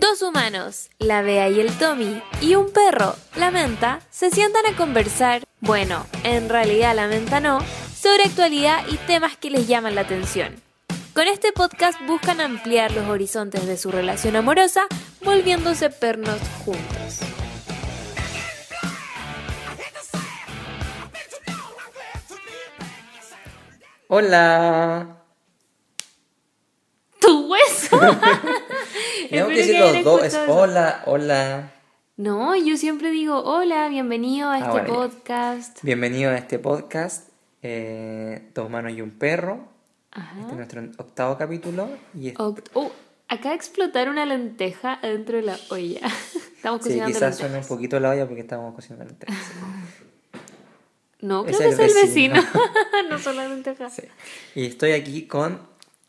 Dos humanos, la Bea y el Tommy, y un perro, la Menta, se sientan a conversar, bueno, en realidad la Menta no, sobre actualidad y temas que les llaman la atención. Con este podcast buscan ampliar los horizontes de su relación amorosa, volviéndose pernos juntos. Hola. ¡Tu hueso! Tengo que decir los dos. Es hola, hola. No, yo siempre digo hola, bienvenido a Ah, este ya. podcast. Bienvenido a este podcast. eh, dos manos y un perro. Ajá. Este es nuestro octavo capítulo. Y es- Oct- oh, acaba de explotar una lenteja dentro de la olla. Estamos sí, cocinando quizás suene un lentejas. poquito la olla porque estamos cocinando lentejas. No, creo Es que el es el vecino. vecino. no son las lentejas. Sí. Y estoy aquí con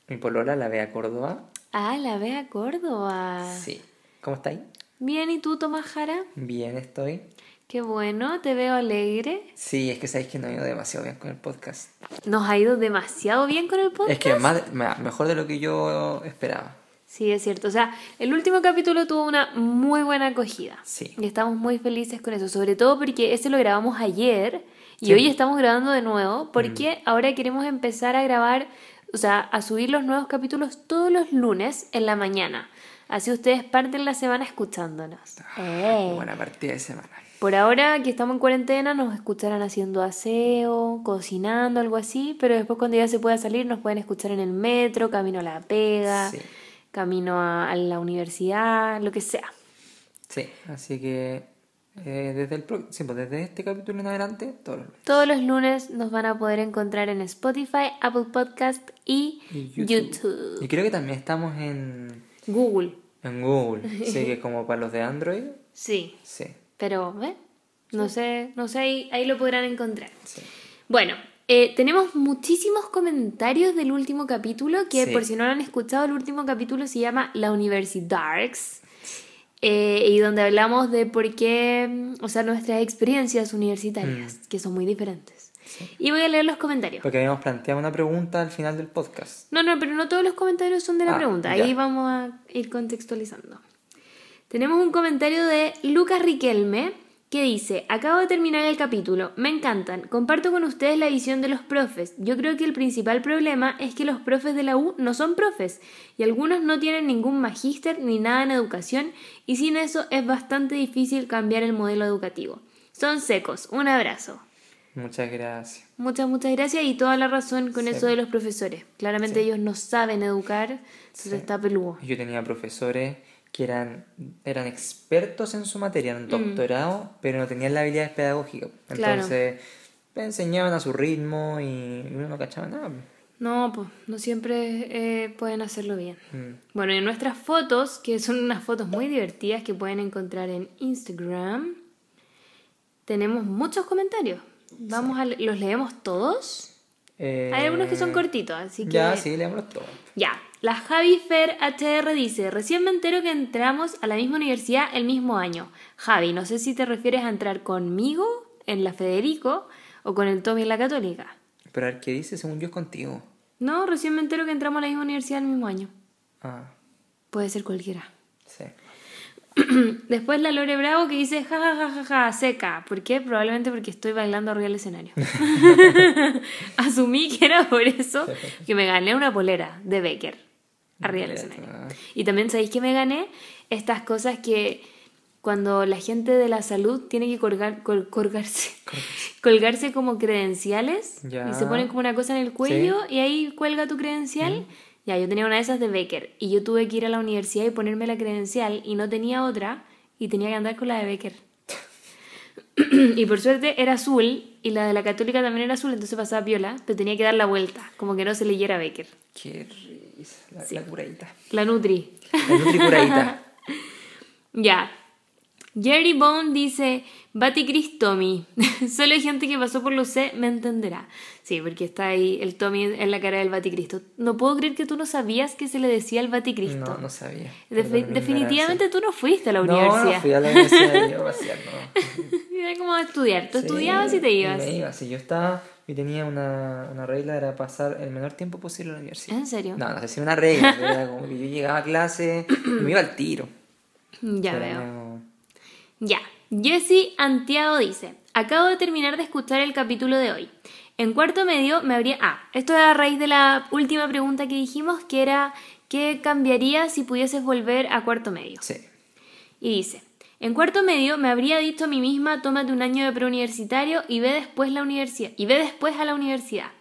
mi polola, la Bea Córdoba. Ah, la Bea Córdoba. Sí. ¿Cómo estáis? Bien, ¿y tú, Tomás Jara? Bien estoy. Qué bueno, te veo alegre. Sí, es que sabéis que no he ido demasiado bien con el podcast. Nos ha ido demasiado bien con el podcast. Es que más, ma- mejor de lo que yo esperaba. Sí, es cierto. O sea, el último capítulo tuvo una muy buena acogida. Sí. Y estamos muy felices con eso. Sobre todo porque ese lo grabamos ayer y Sí. hoy estamos grabando de nuevo porque ahora queremos empezar a grabar, o sea, a subir los nuevos capítulos todos los lunes en la mañana. Así ustedes parten la semana escuchándonos. Eh. Buena partida de semana. Por ahora que estamos en cuarentena nos escucharán haciendo aseo, cocinando, algo así, pero después cuando ya se pueda salir nos pueden escuchar en el metro, camino a la pega, Sí. camino a, a la universidad, lo que sea. Sí, así que eh, desde el sí, pues desde este capítulo en adelante, todos los lunes. Todos los lunes nos van a poder encontrar en Spotify, Apple Podcast y, Y YouTube. Y creo que también estamos en, Google. en Google. Sí, que como para los de Android. Sí, Sí, pero ¿eh? no sé, no sé, ahí, ahí lo podrán encontrar. sí. Bueno, eh, tenemos muchísimos comentarios del último capítulo, que Sí. por si no lo han escuchado, el último capítulo se llama La Universidarks, eh, y donde hablamos de por qué, mm, o sea, nuestras experiencias universitarias, que son muy diferentes. Y voy a leer los comentarios. Porque habíamos planteado una pregunta al final del podcast. No, no, pero no todos los comentarios son de la Ah, pregunta, ya. ahí vamos a ir contextualizando. Tenemos un comentario de Lucas Riquelme que dice, acabo de terminar el capítulo, me encantan, comparto con ustedes la visión de los profes. Yo creo que el principal problema es que los profes de la U no son profes y algunos no tienen ningún magíster ni nada en educación y sin eso es bastante difícil cambiar el modelo educativo. Son secos, un abrazo. Muchas gracias. Muchas, muchas gracias y toda la razón con Sí. eso de los profesores. Claramente ellos no saben educar, entonces Sí. está peludo. Yo tenía profesores que eran, eran expertos en su materia, eran doctorados, pero no tenían la habilidad pedagógica. Mm. Claro. Entonces, enseñaban a su ritmo y uno no cachaba nada. No, pues no siempre eh, pueden hacerlo bien. Mm. Bueno, en nuestras fotos, que son unas fotos muy divertidas que pueden encontrar en Instagram, tenemos muchos comentarios. Vamos a los leemos todos. Eh, Hay algunos que son cortitos, así que Ya, sí, leámoslos todos. Ya, la Javi Fer HR dice, recién me entero que entramos a la misma universidad el mismo año. Javi, no sé si te refieres a entrar conmigo en la Federico o con el Tommy en la Católica. Pero el que dice, según yo, es contigo. No, recién me entero que entramos a la misma universidad el mismo año. Ah, Puede ser cualquiera. sí. Después la Lore Bravo que dice, ja, ja, ja, ja, ja, seca. ¿Por qué? Probablemente porque estoy bailando arriba del escenario. Asumí que era por eso que me gané una polera de Becker arriba del escenario. ah. Y también sabéis que me gané estas cosas que cuando la gente de la salud tiene que colgar, col- colgarse, colgarse como credenciales Ya. y se ponen como una cosa en el cuello y ahí cuelga tu credencial. Ya, yo tenía una de esas de Becker y yo tuve que ir a la universidad y ponerme la credencial y no tenía otra y tenía que andar con la de Becker. y por suerte era azul y la de la católica también era azul, entonces pasaba piola, pero tenía que dar la vuelta, como que no se leyera Becker. Qué La, la curadita. La Nutri. La nutri curadita. Ya. Jerry Bone dice, Baticris Tommy. Solo gente que pasó por los C me entenderá. Sí, porque está ahí el Tommy en la cara del Baticristo. No puedo creer que tú no sabías que se le decía el Baticristo. No, no sabía. Perdón definitivamente tú no fuiste a la universidad. No, no fui a la universidad yo a pasear, no. Era como a estudiar. Tú Sí, estudiabas y te ibas. Me iba, sí, yo estaba y tenía una, una regla, era pasar el menor tiempo posible a la universidad. ¿En serio? No, no sé si una regla, era como que yo llegaba a clase y me iba al tiro. Ya Pero veo. Ya. Jessie Antiago dice, acabo de terminar de escuchar el capítulo de hoy. En cuarto medio me habría... Ah, esto es a raíz de la última pregunta que dijimos, que era, ¿qué cambiaría si pudieses volver a cuarto medio? Sí. Y dice, en cuarto medio me habría dicho a mí misma, tómate un año de preuniversitario y ve después la universidad y ve después a la universidad.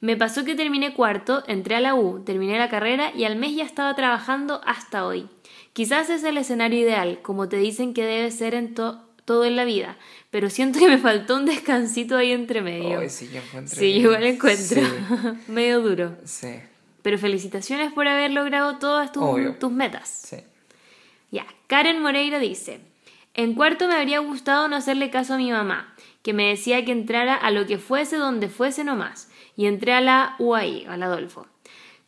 Me pasó que terminé cuarto, entré a la U, terminé la carrera y al mes ya estaba trabajando hasta hoy. Quizás es el escenario ideal, como te dicen que debe ser en to- todo en la vida, pero siento que me faltó un descansito ahí entre medio. Ay, sí, yo encuentro. sí, igual encuentro. Sí, Medio duro. sí, Pero felicitaciones por haber logrado todas tus, tus metas. sí. Ya, Karen Moreira dice, en cuarto me habría gustado no hacerle caso a mi mamá, que me decía que entrara a lo que fuese donde fuese nomás, y entré a la UAI, al Adolfo,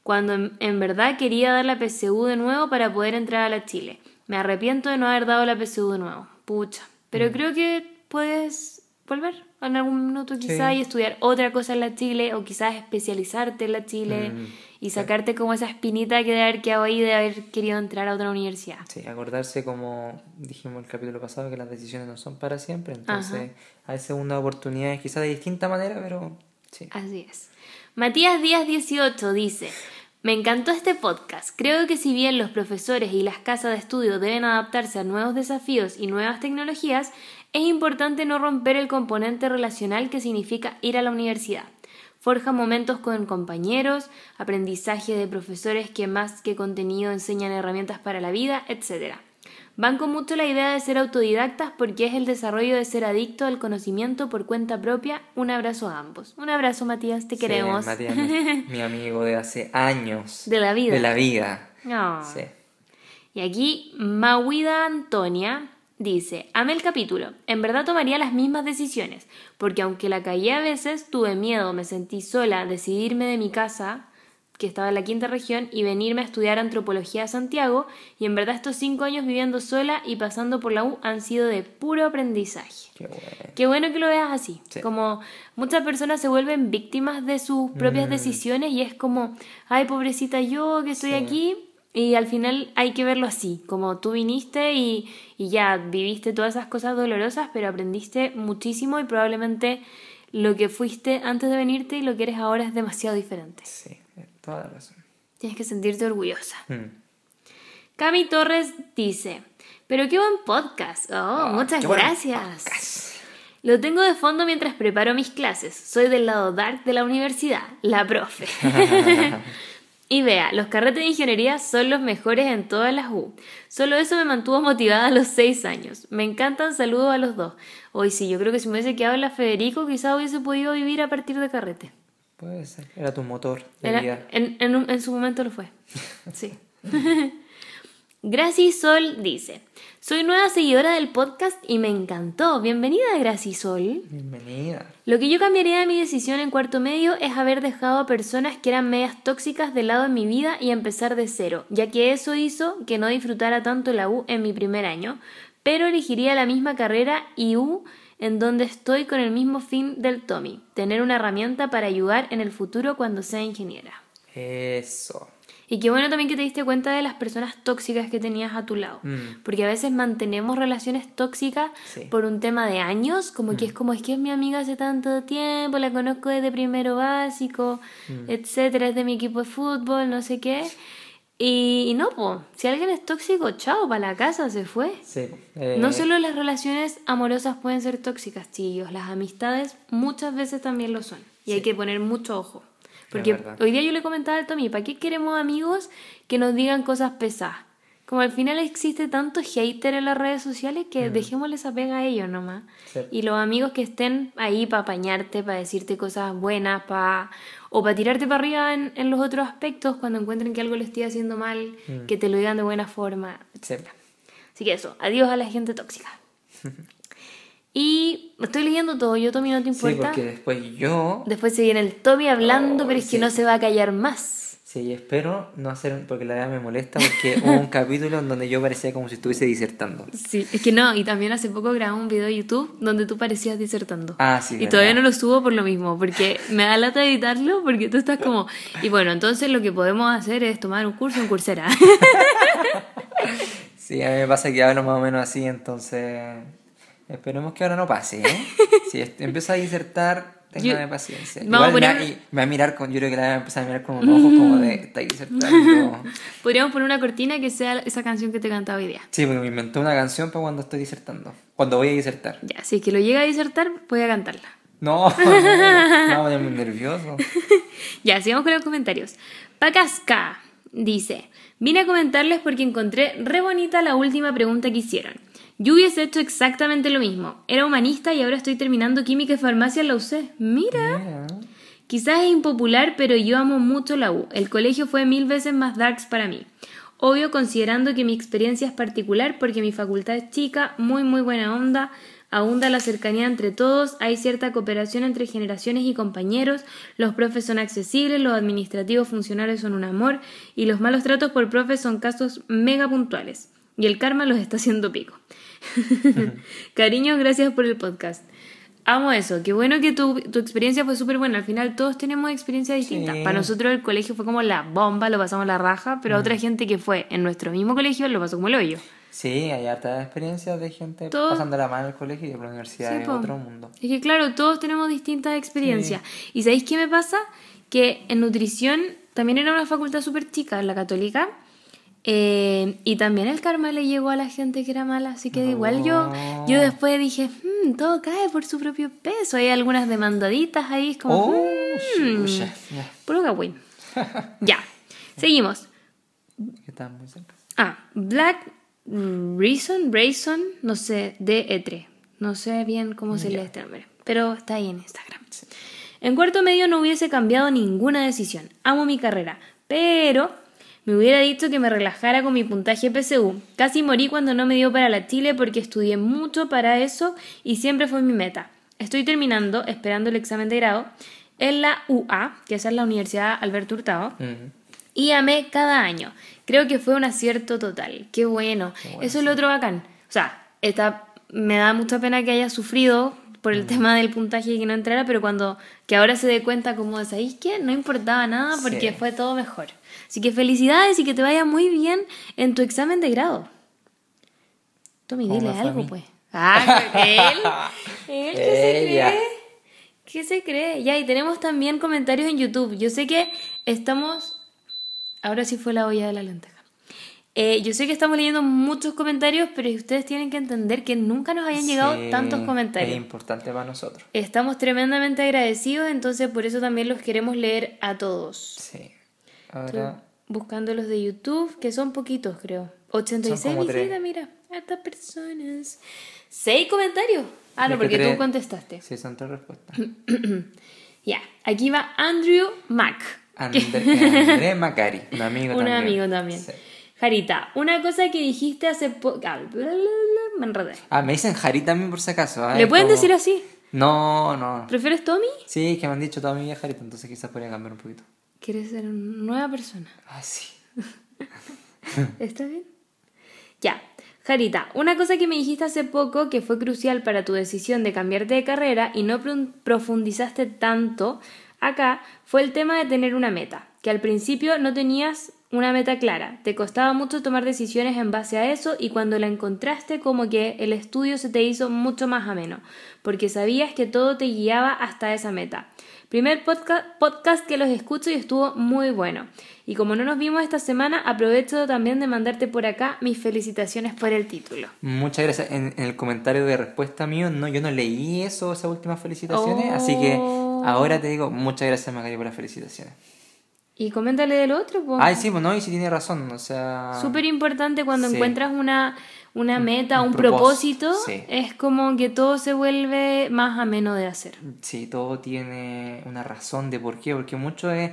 cuando en, en verdad quería dar la PSU de nuevo para poder entrar a la Chile. Me arrepiento de no haber dado la PSU de nuevo, pucha, pero creo que puedes volver en algún minuto quizá Sí. y estudiar otra cosa en la Chile, o quizás especializarte en la Chile. Mm, Y sacarte como esa espinita que de haber quedado ahí de haber querido entrar a otra universidad. Sí, acordarse como dijimos el capítulo pasado que las decisiones no son para siempre, entonces hay segunda oportunidades quizás de distinta manera, pero sí. Así es. Matías Díaz 18 dice, me encantó este podcast. Creo que si bien los profesores y las casas de estudio deben adaptarse a nuevos desafíos y nuevas tecnologías, es importante no romper el componente relacional que significa ir a la universidad. Forja momentos con compañeros, aprendizaje de profesores que más que contenido enseñan herramientas para la vida, etc. Banco mucho la idea de ser autodidactas porque es el desarrollo de ser adicto al conocimiento por cuenta propia. Un abrazo a ambos. Un abrazo, Matías, te Sí, queremos. Matías, mi, mi amigo de hace años. De la vida. De la vida. No. Sí. Y aquí Mauida Antonia dice, amé el capítulo, en verdad tomaría las mismas decisiones, porque aunque la caí a veces, tuve miedo, me sentí sola, decidirme de mi casa, que estaba en la quinta región, y venirme a estudiar antropología a Santiago, y en verdad estos cinco años viviendo sola y pasando por la U han sido de puro aprendizaje. Qué bueno. Qué bueno que lo veas así. Sí. Como muchas personas se vuelven víctimas de sus propias Mm. decisiones y es como, ay, pobrecita yo que estoy Sí. aquí. Y al final hay que verlo así, como tú viniste y, y ya viviste todas esas cosas dolorosas, pero aprendiste muchísimo y probablemente lo que fuiste antes de venirte y lo que eres ahora es demasiado diferente. Sí, toda la razón. Tienes que sentirte orgullosa. Mm. Cami Torres dice, pero qué buen podcast. Oh, Ah, muchas gracias. Lo tengo de fondo mientras preparo mis clases. Soy del lado dark de la universidad, la profe. y vea, los carretes de ingeniería son los mejores en todas las U. Solo eso me mantuvo motivada a los seis años. Me encantan, saludos a los dos. Hoy sí, yo creo que si me hubiese quedado en la Federico, quizá hubiese podido vivir a partir de carrete. Puede ser. Era tu motor de Era- vida. en, en un- en su momento lo fue. Sí. Graci Sol dice, soy nueva seguidora del podcast y me encantó. Bienvenida, Graci Sol. Bienvenida. Lo que yo cambiaría de mi decisión en cuarto medio es haber dejado a personas que eran medias tóxicas de lado en mi vida y empezar de cero, ya que eso hizo que no disfrutara tanto la U en mi primer año, pero elegiría la misma carrera y U en donde estoy con el mismo fin del Tommy, tener una herramienta para ayudar en el futuro cuando sea ingeniera. Eso. Y qué bueno también que te diste cuenta de las personas tóxicas que tenías a tu lado. Mm. Porque a veces mantenemos relaciones tóxicas Sí. por un tema de años, como que es como es que es mi amiga hace tanto tiempo, la conozco desde primero básico, etcétera, es de mi equipo de fútbol, no sé qué. Y, y no, pues, si alguien es tóxico, chao, para la casa se fue. Sí. eh, No solo las relaciones amorosas pueden ser tóxicas, chillos, las amistades muchas veces también lo son. Y hay que poner mucho ojo. Porque hoy día yo le comentaba al Tommy, ¿para qué queremos amigos que nos digan cosas pesadas? Como al final existe tanto hater en las redes sociales que dejémosle esa pega a ellos nomás. Sí. Y los amigos que estén ahí para apañarte, para decirte cosas buenas, para o para tirarte para arriba en, en los otros aspectos cuando encuentren que algo le estoy haciendo mal, que te lo digan de buena forma, sí. Así que eso, adiós a la gente tóxica. y estoy leyendo todo, yo Tommy no te Sí, importa. porque después yo. Después se viene el Tommy hablando, Oh, pero es que sí. no se va a callar más. Sí, espero no hacer. Porque la verdad me molesta. Porque hubo un capítulo en donde yo parecía como si estuviese disertando. Sí, es que no, y también hace poco grabé un video de YouTube donde tú parecías disertando. Ah, sí. Y verdad. todavía no lo subo por lo mismo, porque me da lata editarlo, porque tú estás como... Y bueno, entonces lo que podemos hacer es tomar un curso en Coursera. Sí, a mí me pasa que hablo más o menos así, entonces esperemos que ahora no pase, ¿eh? Si empiezo a disertar, téngame Yo- paciencia. Igual me, va, me a mirar con, yo creo que la va a empezar a mirar con unos ojos como de, está disertando. Podríamos poner una cortina que sea esa canción que te cantaba hoy día. Sí, porque me inventé una canción para cuando estoy disertando, cuando voy a disertar. Ya, si es que lo llega a disertar, voy a cantarla. No, no, no, muy nervioso. Ya, sigamos con los comentarios. Pacasca dice: Vine a comentarles porque encontré re bonita la última pregunta que hicieron. Yo hubiese hecho exactamente lo mismo. Era humanista y ahora estoy terminando química y farmacia en la UC. Mira. Mira. Quizás es impopular, pero yo amo mucho la U. El colegio fue mil veces más darks para mí. Obvio, considerando que mi experiencia es particular porque mi facultad es chica, muy muy buena onda, abunda la cercanía entre todos, hay cierta cooperación entre generaciones y compañeros, los profes son accesibles, los administrativos funcionarios son un amor y los malos tratos por profes son casos mega puntuales. Y el karma los está haciendo pico. Cariños, gracias por el podcast. Amo eso, qué bueno que tu, tu experiencia fue súper buena. Al final todos tenemos experiencias distintas. Sí. Para nosotros el colegio fue como la bomba, lo pasamos la raja, pero a otra gente que fue en nuestro mismo colegio lo pasó como el hoyo. Sí, hay hartas experiencias de gente Todo- pasando la mano en el colegio y por la universidad Sí, po. otro mundo. Es que claro, todos tenemos distintas experiencias. ¿Y sabéis qué me pasa? Que en nutrición también era una facultad súper chica, la católica. Eh, y también el karma le llegó a la gente que era mala, así que igual yo, yo después dije, "Hmm, todo cae por su propio peso. Hay algunas demandaditas ahí, es como, Oh, "Hmm, puro cagüín". ya, seguimos. muy. Ah, Black Reason, Rayson, no sé, de E3. No sé bien cómo se lee este nombre, pero está ahí en Instagram. En cuarto medio no hubiese cambiado ninguna decisión. Amo mi carrera, pero me hubiera dicho que me relajara con mi puntaje PSU. Casi morí cuando no me dio para la Chile porque estudié mucho para eso y siempre fue mi meta. Estoy terminando, esperando el examen de grado, en la UA, que esa es la Universidad Alberto Hurtado y amé cada año. Creo que fue un acierto total. Qué bueno. Eso es lo otro bacán. O sea, esta, me da mucha pena que haya sufrido por el tema del puntaje y que no entrara, pero cuando que ahora se dé cuenta como, ¿sabéis qué? No importaba nada porque Sí. fue todo mejor. Así que felicidades y que te vaya muy bien en tu examen de grado. Tommy, ¿Cómo dile algo, pues. Ah, él. Él, ¿qué se cree? ¿Qué se cree? Ya, y tenemos también comentarios en YouTube. Yo sé que estamos... Ahora sí fue la olla de la lenteja. Eh, yo sé que estamos leyendo muchos comentarios, pero ustedes tienen que entender que nunca nos hayan llegado Sí, tantos comentarios. Es importante para nosotros. Estamos tremendamente agradecidos, entonces por eso también los queremos leer a todos. Sí. Ahora, Buscando los de YouTube, que son poquitos, creo. 86 Son como tres. visitas, mira. Estas personas. ¿Seis comentarios? Ah, no, porque tres- tú contestaste. sí, son tres respuestas. Ya, aquí va Andrew Mac. André, André Macari, un amigo Un también. amigo también. Sí. Jarita, una cosa que dijiste hace poco... Me enredé. Ah, me dicen Jari también por si acaso. ah, ¿Le pueden como- decir así? No, no. ¿Prefieres Tommy? Sí, es que me han dicho toda mi vida Jarita, entonces quizás podría cambiar un poquito. ¿Quieres ser una nueva persona? Ah, sí. ¿Está bien? Ya. Jarita, una cosa que me dijiste hace poco que fue crucial para tu decisión de cambiarte de carrera y no pro- profundizaste tanto acá fue el tema de tener una meta, que al principio no tenías una meta clara, te costaba mucho tomar decisiones en base a eso y cuando la encontraste como que el estudio se te hizo mucho más ameno, porque sabías que todo te guiaba hasta esa meta. Primer podcast, podcast que los escucho y estuvo muy bueno. Y como no nos vimos esta semana, aprovecho también de mandarte por acá mis felicitaciones por el título. Muchas gracias. En, en el comentario de respuesta mío, no, yo no leí eso, esas últimas felicitaciones, así que Oh. ahora te digo muchas gracias, Macari, por las felicitaciones. Y coméntale del otro, pues. Ay, sí, pues no, y sí tiene razón, o sea... Súper importante cuando Sí. encuentras una, una meta, un un, propósito, propósito, sí. es como que todo se vuelve más ameno de hacer. Sí, todo tiene una razón de por qué, porque mucho es,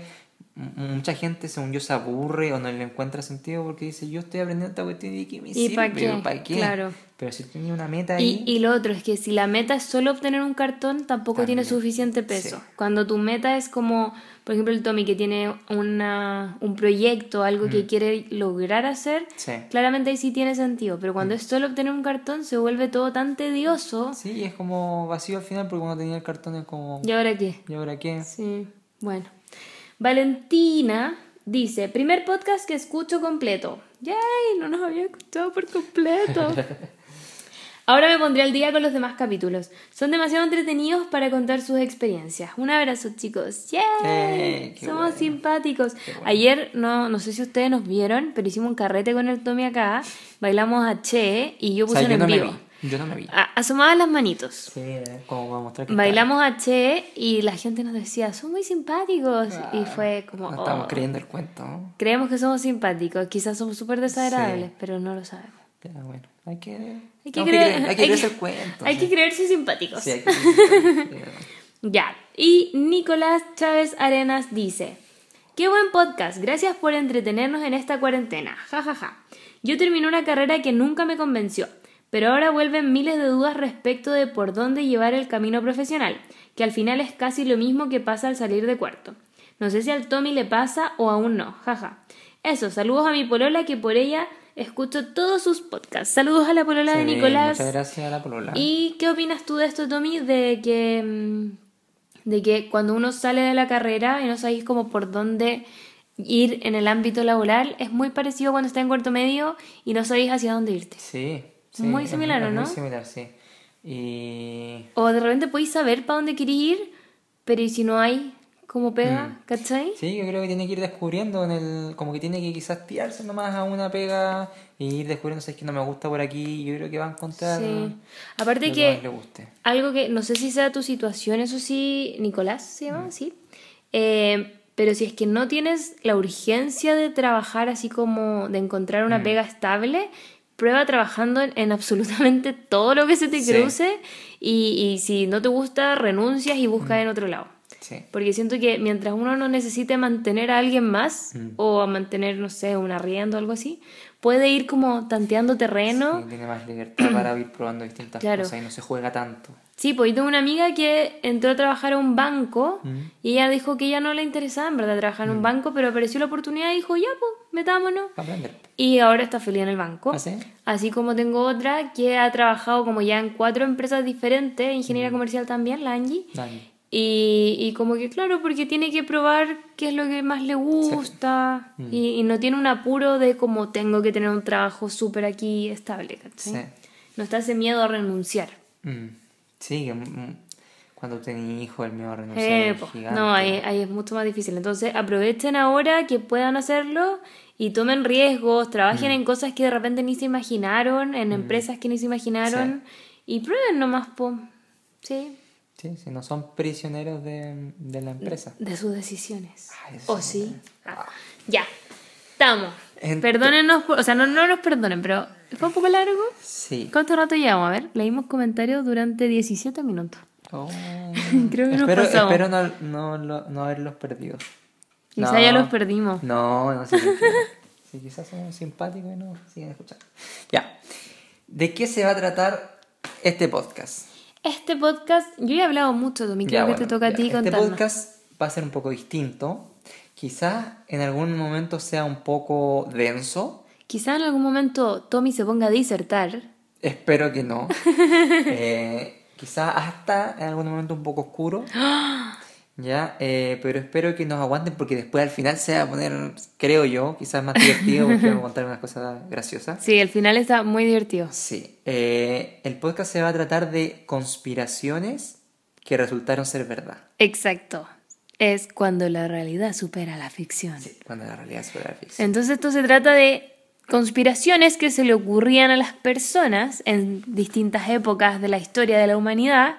mucha gente, según yo, se aburre o no le encuentra sentido porque dice, yo estoy aprendiendo esta cuestión y ¿qué me ¿Y sirve? pa' qué? ¿Para qué? Claro. Pero si tenía una meta Y, ahí... y lo otro es que si la meta es solo obtener un cartón, tampoco tiene También, suficiente peso. sí. Cuando tu meta es como, por ejemplo, el Tommy que tiene una, un proyecto, algo que quiere lograr hacer, Mm. Sí. claramente ahí sí tiene sentido. Pero cuando es solo obtener un cartón, se vuelve todo tan tedioso. Sí, es como vacío al final porque cuando tenía el cartón es como... ¿Y ahora qué? ¿Y ahora qué? Sí, bueno. Valentina dice, primer podcast que escucho completo. ¡Yay! No nos había escuchado por completo. Ahora me pondré al día con los demás capítulos. Son demasiado entretenidos para contar sus experiencias. Un abrazo, chicos. ¡Yay! Eh, Somos bueno. simpáticos. bueno. Ayer, no, no sé si ustedes nos vieron, pero hicimos un carrete con el Tommy acá. Bailamos a Che y yo O puse sea, un yo no. Yo no me vi. A- asomaban las manitos. Sí, como para mostrar que Bailamos a Che y la gente nos decía, son muy simpáticos. y fue como, No estamos "Oh". creyendo el cuento. ¿no? creemos que somos simpáticos, quizás somos súper desagradables, Sí. pero no lo sabemos. Ya, bueno, hay que, Hay que, creer, creer- hay que hay creerse que- el cuento. hay sí. que creerse simpáticos. Sí, hay que creerse. Ya, y Nicolás Chávez Arenas dice, qué buen podcast, gracias por entretenernos en esta cuarentena, jajaja. Yo terminé una carrera que nunca me convenció, pero ahora vuelven miles de dudas respecto de por dónde llevar el camino profesional, que al final es casi lo mismo que pasa al salir de cuarto. No sé si al Tommy le pasa o aún no, jaja. Eso, saludos a mi polola que por ella escucho todos sus podcasts. Saludos a la polola de Nicolás. Muchas gracias a la polola. ¿Y qué opinas tú de esto, Tommy? De que, mm, de que cuando uno sale de la carrera y no sabéis como por dónde ir en el ámbito laboral, es muy parecido cuando está en cuarto medio y no sabéis hacia dónde irte. Sí, sí. Muy similar, ¿o es no? Muy similar, sí. Y. O de repente podéis saber para dónde queréis ir, pero ¿y si no hay como pega? ¿Cachai? Sí, yo creo que tiene que ir descubriendo en el. Como que tiene que quizás tirarse nomás a una pega y ir descubriendo si es que no me gusta por aquí. Yo creo que va a encontrar. Sí. Aparte que le guste. algo que no sé si sea tu situación, eso sí, Nicolás se llama, sí. Eh, pero si es que no tienes la urgencia de trabajar así como de encontrar una pega estable, prueba trabajando en, en absolutamente todo lo que se te Sí. cruce y, y si no te gusta, renuncias y buscas en otro lado. Sí. Porque siento que mientras uno no necesite mantener a alguien más o a mantener, no sé, un arriendo o algo así, puede ir como tanteando terreno. Sí, tiene más libertad para ir probando distintas Claro. cosas y no se juega tanto. Sí, pues yo tengo una amiga que entró a trabajar a un banco Mm. y ella dijo que ella no le interesaba en verdad trabajar en un banco, pero apareció la oportunidad y dijo, ya, pues, metámonos. Aprender. Y ahora está feliz en el banco. ¿Ah, sí? Así como tengo otra que ha trabajado como ya en cuatro empresas diferentes, Mm. ingeniería comercial también, la Angie. Y, y como que claro, porque tiene que probar qué es lo que más le gusta Mm. y, y no tiene un apuro de como tengo que tener un trabajo súper aquí estable. Sí. No está ese miedo a renunciar. Mm. Sí, que mm, cuando tenía hijos el a renunciar Eh, gigante. no, ahí, ahí es mucho más difícil. Entonces aprovechen ahora que puedan hacerlo y tomen riesgos, trabajen Mm. en cosas que de repente ni se imaginaron, en empresas que ni se imaginaron y prueben nomás, po. Sí, Sí, si no son prisioneros de, de la empresa. de sus decisiones. Ay, ¿O sí? Ah, ya, estamos. Perdónenos, o sea, no, no nos perdonen, pero fue un poco largo. Sí. ¿Cuánto rato llevamos? A ver, leímos comentarios durante 17 minutos. Oh. Creo que nos espero, pasamos. espero no, no, no haberlos perdido. Quizá No. ya los perdimos. No, no sé. Sí, quizás somos simpáticos y no siguen escuchando. Ya. ¿De qué se va a tratar este podcast? Este podcast, yo ya he hablado mucho, Domi, creo que bueno, te toca a ti Este contarnos. podcast va a ser un poco distinto. Quizás en algún momento sea un poco denso. Quizá en algún momento Tommy se ponga a disertar. Espero que no. eh, quizás hasta en algún momento un poco oscuro. Ya, eh, pero espero que nos aguanten porque después al final se va a poner, creo yo, quizás más divertido porque vamos a contar unas cosas graciosas. Sí, el final está muy divertido. Sí, eh, el podcast se va a tratar de conspiraciones que resultaron ser verdad. Exacto. Es cuando la realidad supera la ficción. Sí, cuando la realidad es la ficción. Entonces esto se trata de conspiraciones que se le ocurrían a las personas en distintas épocas de la historia de la humanidad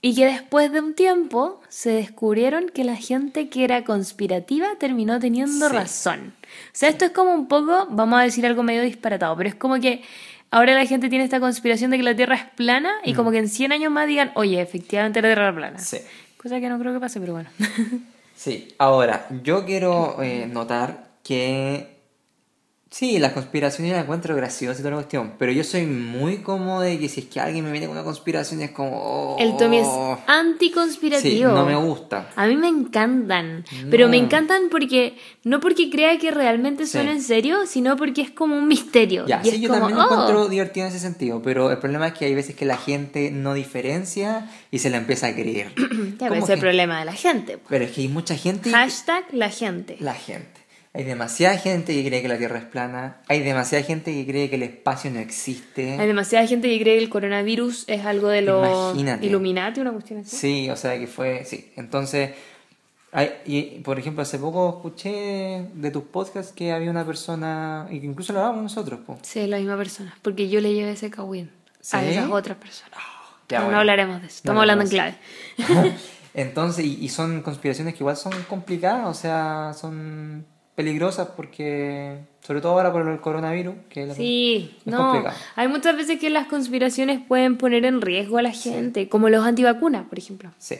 y que después de un tiempo se descubrieron que la gente que era conspirativa terminó teniendo Sí. razón. O sea, esto es como un poco, vamos a decir algo medio disparatado, pero es como que ahora la gente tiene esta conspiración de que la Tierra es plana y como que en 100 años más digan, oye, efectivamente la Tierra es plana. Sí. Cosa que no creo que pase, pero bueno. Sí, ahora, yo quiero eh, notar que sí, las conspiraciones las encuentro graciosas y toda la cuestión, pero yo soy muy como de que si es que alguien me viene con una conspiración es como... oh, El Tommy es anticonspirativo. Sí, no me gusta. A mí me encantan, pero me encantan porque no porque crea que realmente son Sí. en serio, sino porque es como un misterio. Ya, y sí, es yo como, también lo oh, encuentro divertido en ese sentido, pero el problema es que hay veces que la gente no diferencia y se la empieza a creer. ya, pero es el problema de la gente. po. Pero es que hay mucha gente... Hashtag la gente. La gente. Hay demasiada gente que cree que la Tierra es plana. Hay demasiada gente que cree que el espacio no existe. Hay demasiada gente que cree que el coronavirus es algo de los Imagínate. Illuminati, una cuestión así. Sí, o sea que fue, sí. Entonces, hay, y, por ejemplo, hace poco escuché de tus podcasts que había una persona, y que incluso lo hablábamos nosotros, po. Sí, la misma persona. Porque yo le llevé ese a ¿Sí? esas otras personas. Ya, no, no hablaremos de eso. No Estamos hablando en clave. Entonces, y, y son conspiraciones que igual son complicadas, o sea, son peligrosas porque, sobre todo ahora por el coronavirus, que Sí, es no. complicado. Hay muchas veces que las conspiraciones pueden poner en riesgo a la gente, como los antivacunas, por ejemplo. Sí.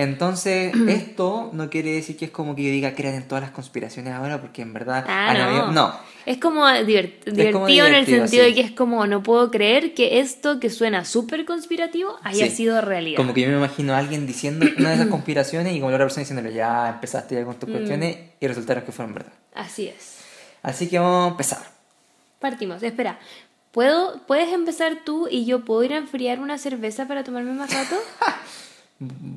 Entonces, esto no quiere decir que es como que yo diga crean en todas las conspiraciones ahora, porque en verdad Ah, no. habido- no. Es como divert- divertido como en el sentido sí. de que es como, no puedo creer que esto que suena súper conspirativo haya Sí. sido realidad. Como que yo me imagino a alguien diciendo una de esas conspiraciones y como la otra persona diciéndole, ya empezaste ya con Mm. tus cuestiones y resultaron que fueron verdad. Así es. Así que vamos a empezar. Partimos. Espera, ¿puedo, ¿puedes empezar tú y yo puedo ir a enfriar una cerveza para tomarme más rato?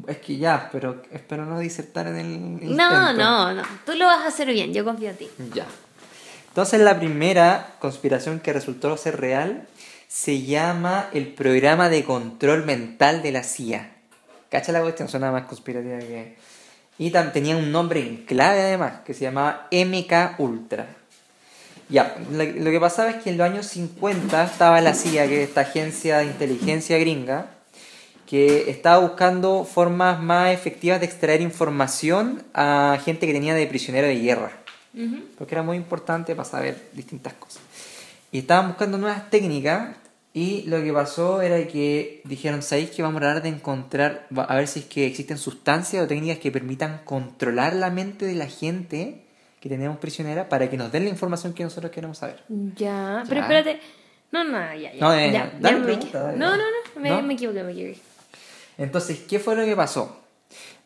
Es que ya, pero espero no disertar en el No, intento. no, no. Tú lo vas a hacer bien, yo confío en ti. Ya. Entonces la primera conspiración que resultó ser real se llama el programa de control mental de la CIA. Cacha la cuestión, suena más conspirativa que... Y tam- tenía un nombre en clave además, que se llamaba MK Ultra. Ya, lo que pasaba es que en los años 50 estaba la CIA, que es esta agencia de inteligencia gringa, que estaba buscando formas más efectivas de extraer información a gente que tenía de prisionero de guerra porque era muy importante para saber distintas cosas. Y estaban buscando nuevas técnicas y lo que pasó era que dijeron, ¿sabéis que vamos a tratar de encontrar, a ver si es que existen sustancias o técnicas que permitan controlar la mente de la gente que tenemos prisionera para que nos den la información que nosotros queremos saber? Ya, pero Ya. espérate. No, no, ya, ya. No, ya, Dale, me pregunta, dale. No, no, no, me, ¿No? me equivoqué, me equivoqué. Entonces, ¿qué fue lo que pasó?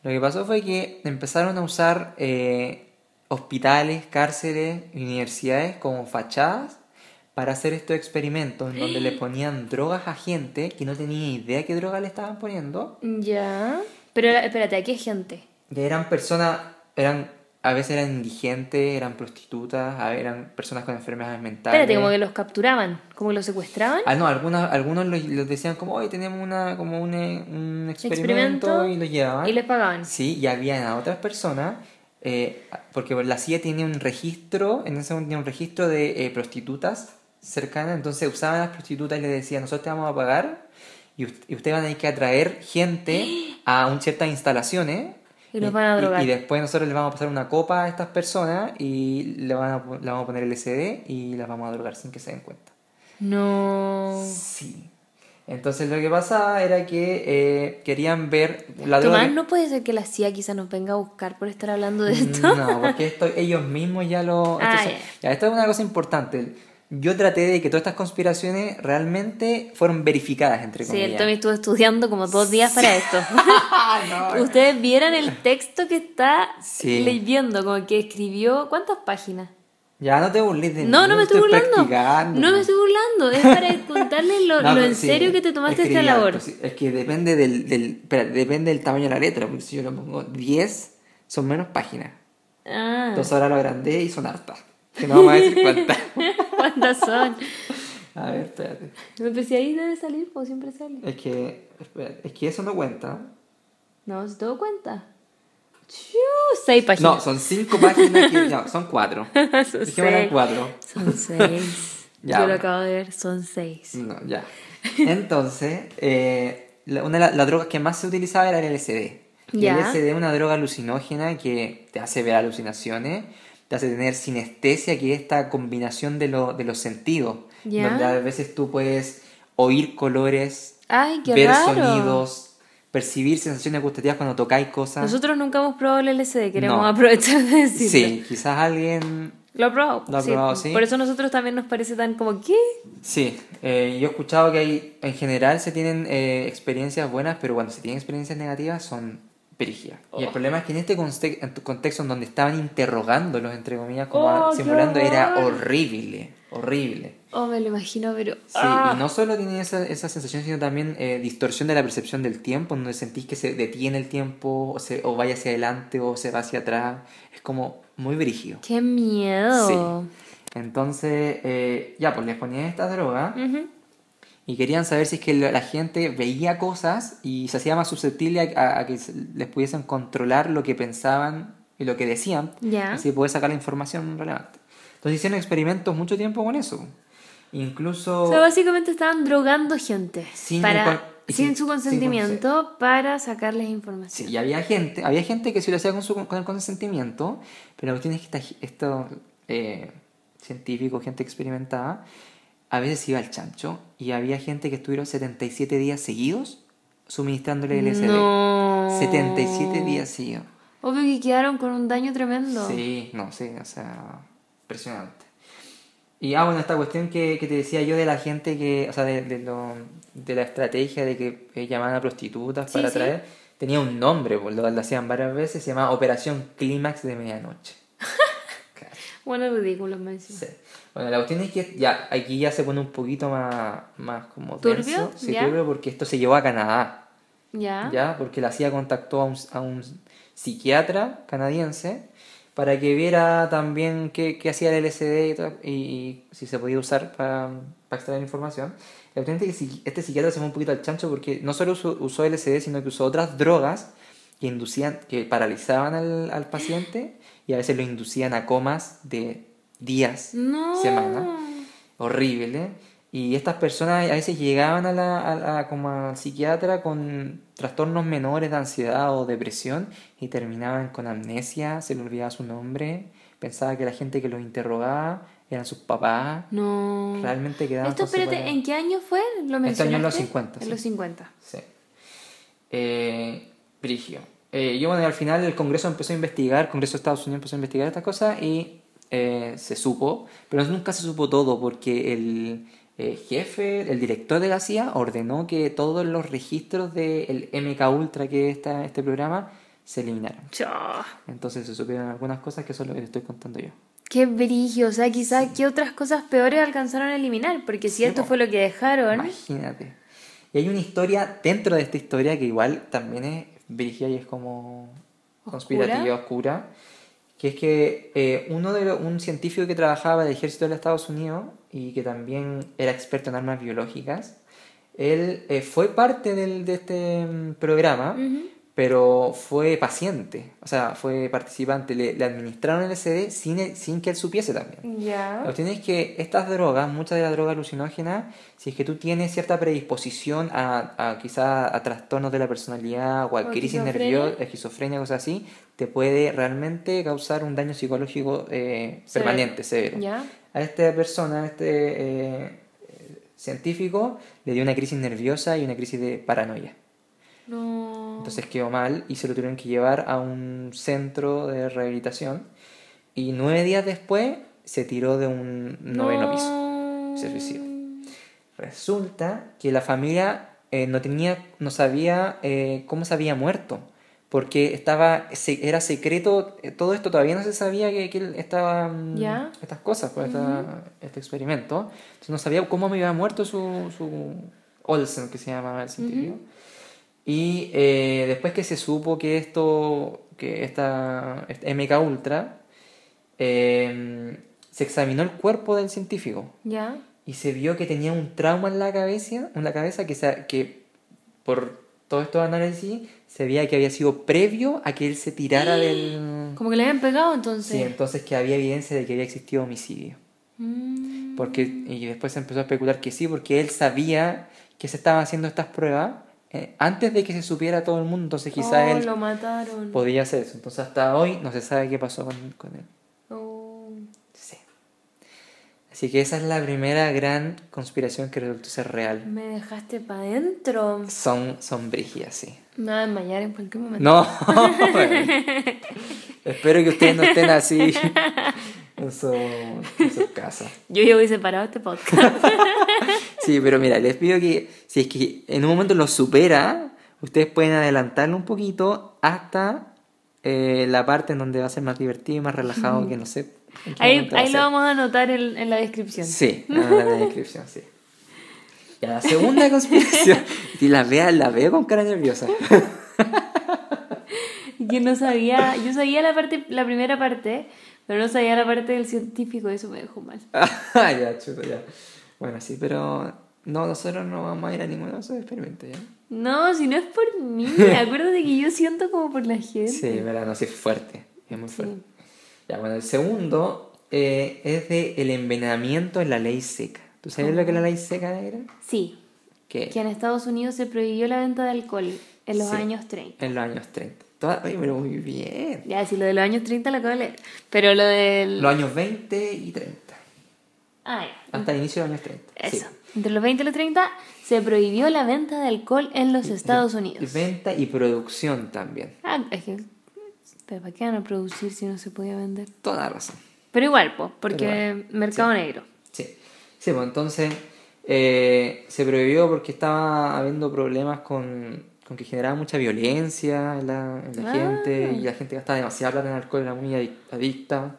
Lo que pasó fue que empezaron a usar eh, hospitales, cárceles, universidades como fachadas para hacer estos experimentos en donde le ponían drogas a gente que no tenía idea qué droga le estaban poniendo. Ya. Pero espérate, aquí hay gente. Que eran personas, eran, a veces eran indigentes, eran prostitutas, eran personas con enfermedades mentales. Espérate, como que los capturaban, como que los secuestraban. Ah, no, algunos, algunos los, los decían como, hoy tenemos una, como un, un experimento, Experimento, y lo llevaban. y les pagaban. Sí, y había a otras personas, eh, porque la CIA tenía un registro, en ese momento tenía un registro de eh, prostitutas cercanas, entonces usaban a las prostitutas y les decían, nosotros te vamos a pagar y, ust- y ustedes van a tener que atraer gente a un, ciertas instalaciones. Y los van a drogar. Y, después nosotros les vamos a pasar una copa a estas personas y le, van a, le vamos a poner LSD y las vamos a drogar sin que se den cuenta. No. Sí. Entonces lo que pasaba era que eh, querían ver la droga. Tomás, ¿no puede ser que la CIA quizá nos venga a buscar por estar hablando de esto? No, porque esto ellos mismos ya lo... Ah, ya, esto es una cosa importante. Yo traté de que todas estas conspiraciones realmente fueron verificadas, entre Sí, comillas. el Tommy estuvo estudiando como dos días para esto. no. Ustedes vieran el texto que está Sí. leyendo, como que escribió. ¿Cuántas páginas? Ya no te burles de mí. No, no me estoy burlando. No me estoy burlando. Es para contarles lo, No, lo pero en sí, serio que te tomaste esta labor. sí. Es que depende del, del, espera, depende del tamaño de la letra, porque si yo lo pongo 10, son menos páginas. Ah, Entonces ahora lo agrandé y son hartas. Que no vamos a decir cuántas. ¿cuántas son? A ver, espérate. Pero si ahí debe salir, como siempre sale. Es que, espérate, es que eso no cuenta. No, ¿se te das cuenta? Chiu, Seis No, páginas. son cinco páginas que. No, son cuatro. Son Dijimos seis. cuatro. Son seis. Ya, Yo lo bueno. acabo de ver, son seis. No, ya. Entonces, eh, la- una de la- las drogas que más se utilizaba era el LSD. El LSD es una droga alucinógena que te hace ver alucinaciones, te hace tener sinestesia, que es esta combinación de, lo- de los sentidos. Donde a veces tú puedes oír colores, Ay, qué ver raro. sonidos, percibir sensaciones gustativas cuando tocáis cosas. Nosotros nunca hemos probado el LSD, queremos No. aprovechar de decirlo. Sí, quizás alguien Lo he probado. Lo ha probado, sí. Por eso a nosotros también nos parece tan como, ¿qué? Sí, eh, yo he escuchado que hay, en general se tienen eh, experiencias buenas, pero cuando se tienen experiencias negativas son Brígida. Y el Oh. problema es que en este contexto en donde estaban interrogándolos, entre comillas, como Oh, simulando, era horrible, horrible. Oh, me lo imagino, pero. Sí, ah. y no solo tiene esa, esa sensación, sino también eh, distorsión de la percepción del tiempo, donde sentís que se detiene el tiempo, o, se, o vaya hacia adelante, o se va hacia atrás. Es como muy brígido. ¡Qué miedo! Entonces, eh, ya, pues les ponían esta droga. Y querían saber si es que la gente veía cosas y se hacía más susceptible a, a- que les pudiesen controlar lo que pensaban y lo que decían, Ya. así poder sacar la información relevante. Entonces hicieron experimentos mucho tiempo con eso. Incluso... O sea, básicamente estaban drogando gente Sin para, sin, sin- su sin consentimiento para sacarles información. Sí, y había gente, había gente que sí lo hacía con, su, con el consentimiento, pero la cuestión es que estos eh, científicos, gente experimentada, a veces iba al chancho y había gente que estuvieron 77 días seguidos suministrándole LSD. No. 77 días seguidos. Obvio que quedaron con un daño tremendo. Sí, no, sí, o sea, impresionante. Y ah, bueno, esta cuestión que, que te decía yo de la gente que, o sea, de, de, lo, de la estrategia de que eh, llamaban a prostitutas Sí, para sí. traer, tenía un nombre, pues, lo, lo hacían varias veces, se llama Operación Clímax de Medianoche. Bueno, ridículo, me sí. Bueno, la cuestión es que ya, aquí ya se pone un poquito más, más como ¿Turbio? sí, turbio, porque esto se llevó a Canadá. ¿Ya? ¿ya? Porque la CIA contactó a un, a un psiquiatra canadiense para que viera también qué, qué hacía el LSD y, todo, y- y si se podía usar para, para extraer información. La cuestión es que este psiquiatra se fue un poquito al chancho porque no solo usó, usó LSD, sino que usó otras drogas que inducían, que paralizaban al, al paciente y a veces lo inducían a comas de días, No. semanas horrible. Y estas personas a veces llegaban a la, a la- como al psiquiatra con trastornos menores de ansiedad o depresión y terminaban con amnesia, se le olvidaba su nombre, pensaba que la gente que los interrogaba eran sus papás, No. realmente quedaban Esto, espérate. ¿en qué año fue? ¿Lo Este año en los mencionaste? 50, En sí. los 50. Sí. Eh, Brigio. Eh, yo, bueno, al final el Congreso empezó a investigar, el Congreso de Estados Unidos empezó a investigar estas cosas y eh, se supo, pero nunca se supo todo porque el eh, jefe, el director de la CIA ordenó que todos los registros del MK Ultra, que es esta- este programa, se eliminaron. Entonces se supieron algunas cosas que son lo que te estoy contando yo. Qué brillo, o sea, quizás qué otras cosas peores alcanzaron a eliminar, porque si Sí, esto fue lo que dejaron, Imagínate. Y hay una historia dentro de esta historia que igual también es brígida y es como conspirativa, oscura, que es que eh, uno de los- un científico que trabajaba del ejército de los Estados Unidos y que también era experto en armas biológicas, él eh, fue parte del, de este mm, programa, Ujú. Pero fue paciente, o sea, fue participante, le, le administraron el LSD sin, sin que él supiese también. Ya, cuestión es que estas drogas, muchas de las drogas alucinógenas, si es que tú tienes cierta predisposición a, a quizá a trastornos de la personalidad o a ¿O crisis nerviosa, esquizofrenia, cosas así, te puede realmente causar un daño psicológico eh, Severo. permanente, severo. ya, A esta persona, a este eh, científico, le dio una crisis nerviosa y una crisis de paranoia. no, Entonces quedó mal y se lo tuvieron que llevar a un centro de rehabilitación. Y nueve días después se tiró de un noveno piso. se suicidó. Resulta que la familia eh, no tenía, no sabía eh, cómo se había muerto. Porque estaba, era secreto, eh, todo esto todavía no se sabía que, que él estaba mm, Ya. estas cosas, pues, esta- este experimento. Entonces no sabía cómo había muerto su, su Olsen, que se llama el científico. Y eh, después que se supo que esto, que esta, este MK Ultra, eh, se examinó el cuerpo del científico ya, y se vio que tenía un trauma en la cabeza, en la cabeza que, se- que por todos estos análisis se veía que había sido previo a que él se tirara del... como que le habían pegado Sí, entonces. entonces que había evidencia de que había existido homicidio. Mm. Porque, y después se empezó a especular que sí, porque él sabía que se estaban haciendo estas pruebas eh, antes de que se supiera todo el mundo, entonces quizá Oh, él lo mataron. podía hacer eso. Entonces hasta hoy no se sabe qué pasó con, con él. Oh. Sí. Así que esa es la primera gran conspiración que resultó ser real. Me dejaste para adentro. Son, son brígidas, sí. Me va a desmayar en cualquier momento. No, espero que ustedes no estén así en su, en sus casas. Yo ya hubiese parado este podcast. Sí, pero mira, les pido que si es que en un momento lo supera, ustedes pueden adelantarlo un poquito hasta eh, la parte en donde va a ser más divertido y más relajado, que no sé. Ahí, a ahí lo vamos a anotar en, en la descripción. Sí, en la descripción, sí. Ya, la segunda conspiración. Y la veo, la veo con cara nerviosa. Que no sabía, yo sabía la parte, la primera parte, pero no sabía la parte del científico, eso me dejó mal. Ah, ya, chuto, ya. Bueno, sí, pero no, nosotros no vamos a ir a ninguno de esos experimentos, ¿ya? No, si no es por mí, acuérdate que yo siento como por la gente. Sí, verdad, no, sí, es fuerte. Es muy fuerte. Ya, bueno, el segundo eh, es de el envenenamiento en la ley seca. ¿Tú sabes lo que es la ley seca, negra? Sí, Que que en Estados Unidos se prohibió la venta de alcohol en los Sí. años 30. en los años 30. Toda- Oye, pero muy bien. Ya, si lo de los años 30 lo acabo de leer. Pero lo del... Los años 20 y 30. Ah, ya. Hasta el inicio de los años 30. sí. Eso. Entre los 20 y los 30 se prohibió la venta de alcohol en los Estados Unidos. venta y producción también. Ah, es que... ¿Pero para qué van a producir si no se podía vender? Toda razón. Pero igual, pues, porque igual, mercado negro. Sí. Sí, pues entonces eh, se prohibió porque estaba habiendo problemas con, con que generaba mucha violencia en la, en la Ah. gente y la gente gastaba demasiada plata en alcohol, era muy adic- adicta.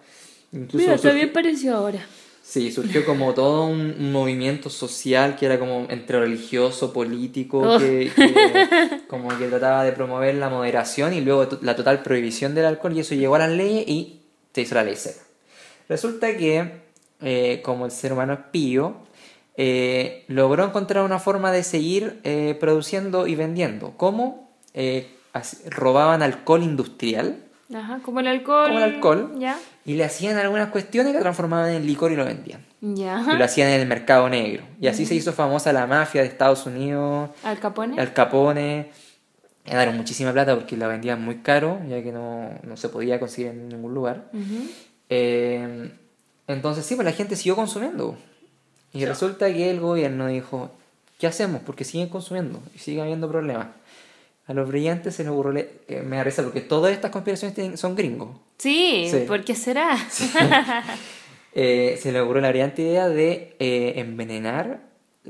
Incluso Mira, surgió- bien ahora. Sí, surgió como todo un, un movimiento social que era como entre religioso, político, Oh. que, que como que trataba de promover la moderación y luego la total prohibición del alcohol y eso llegó a las leyes y se hizo la ley seca. Resulta que, eh, como el ser humano es pío, eh, logró encontrar una forma de seguir eh, produciendo y vendiendo. ¿Cómo? Eh, robaban alcohol industrial Ajá, como el alcohol. Como el alcohol. Ya. y le hacían algunas cuestiones que transformaban en licor y lo vendían. Ya. Y lo hacían en el mercado negro. Y así se hizo famosa la mafia de Estados Unidos, Al Capone. Al Capone. Ganaron muchísima plata porque la vendían muy caro, ya que no, no se podía conseguir en ningún lugar. Eh, entonces sí, pues la gente siguió consumiendo. Y resulta que el gobierno dijo, ¿qué hacemos? Porque siguen consumiendo y sigue habiendo problemas. A los brillantes se les ocurrió, eh, me risa porque todas estas conspiraciones tienen- son gringos. Sí, Sí. ¿por qué será? Eh, se le ocurrió la brillante idea de eh, envenenar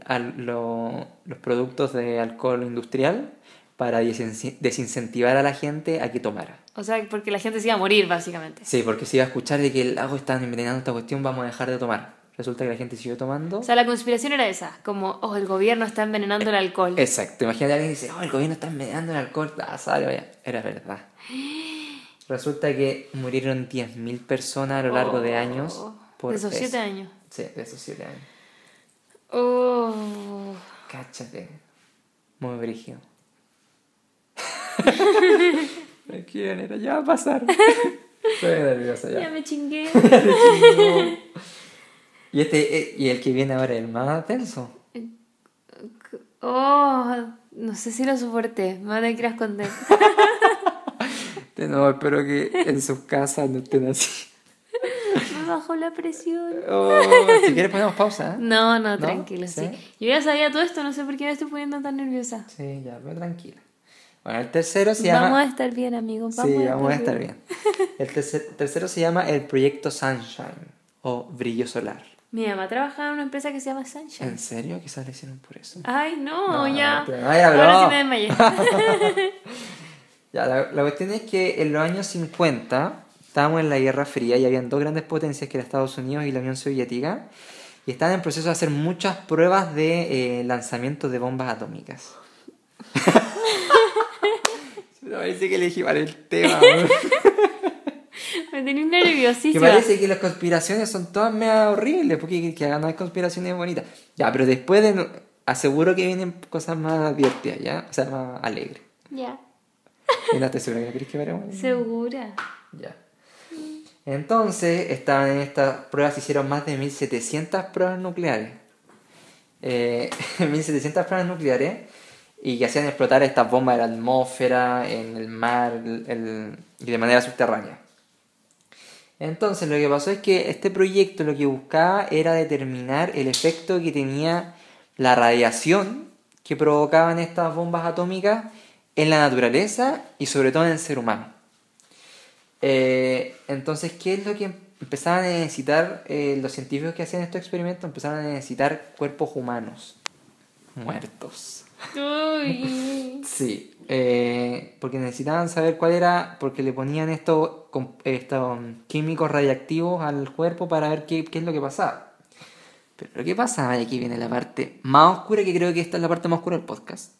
a lo- los productos de alcohol industrial para desin- desincentivar a la gente a que tomara. O sea, porque la gente se iba a morir, básicamente. Sí, porque si iba a escuchar de que el agua están envenenando esta cuestión, vamos a dejar de tomar. Resulta que la gente siguió tomando. O sea, la conspiración era esa, como, oh, el gobierno está envenenando el alcohol. Exacto, imagínate a alguien que dice, oh, el gobierno está envenenando el alcohol. Ah, sale, vaya. Era verdad. Resulta que murieron 10.000 personas a lo largo de años. Por Oh, de esos eso. siete años. Sí, de esos 7 años. Oh. Cáchate. Muy brígido. Tranquila, nena, ya va a pasar. Estoy nerviosa Ya ya. me chingué. Y, este, eh, y el que viene ahora es el más tenso. Oh, no sé si lo soporté. Me voy a tener que ir a esconder. No, espero que en sus casas no estén así. Me bajó la presión. Oh, si quieres ponemos pausa. ¿eh? No, no, ¿No? tranquilo, sí. ¿Sí? Yo ya sabía todo esto, no sé por qué me estoy poniendo tan nerviosa. Sí, ya, pero tranquila. Bueno, el tercero se llama... Vamos a estar bien, amigos. Vamos sí, a vamos a estar bien. El tercer- tercero se llama el Proyecto Sunshine o Brillo Solar. Mi mamá trabaja en una empresa que se llama Sunshine. ¿En serio? Quizás le hicieron por eso. Ay, no, No, ya. pero Ahora sí me desmayé. Ya, la, la cuestión es que en los años 50 estábamos en la Guerra Fría y habían dos grandes potencias que eran Estados Unidos y la Unión Soviética y estaban en proceso de hacer muchas pruebas de eh, lanzamiento de bombas atómicas. Pero parece que elegí mal el tema. me tenía que nerviosísima. parece que las conspiraciones son todas mega horribles porque que, que no hay conspiraciones bonitas. Ya, pero después de... Aseguro que vienen cosas más divertidas, ¿ya? O sea, más alegres. Ya. ¿Y no te segura que no querés que veremos? Segura. Ya. Entonces, estaban en estas pruebas, se hicieron más de 1700 pruebas nucleares. Eh, 1700 pruebas nucleares y que hacían explotar estas bombas en la atmósfera, en el mar el- y de manera subterránea. Entonces, lo que pasó es que este proyecto lo que buscaba era determinar el efecto que tenía la radiación que provocaban estas bombas atómicas en la naturaleza y sobre todo en el ser humano. Eh, entonces, ¿qué es lo que empezaban a necesitar eh, los científicos que hacían estos experimentos? Empezaron a necesitar cuerpos humanos muertos. Uy. Sí, eh, porque necesitaban saber cuál era, porque le ponían estos estos químicos radiactivos al cuerpo para ver qué, qué es lo que pasaba. Pero lo que pasaba, y aquí viene la parte más oscura, que creo que esta es la parte más oscura del podcast.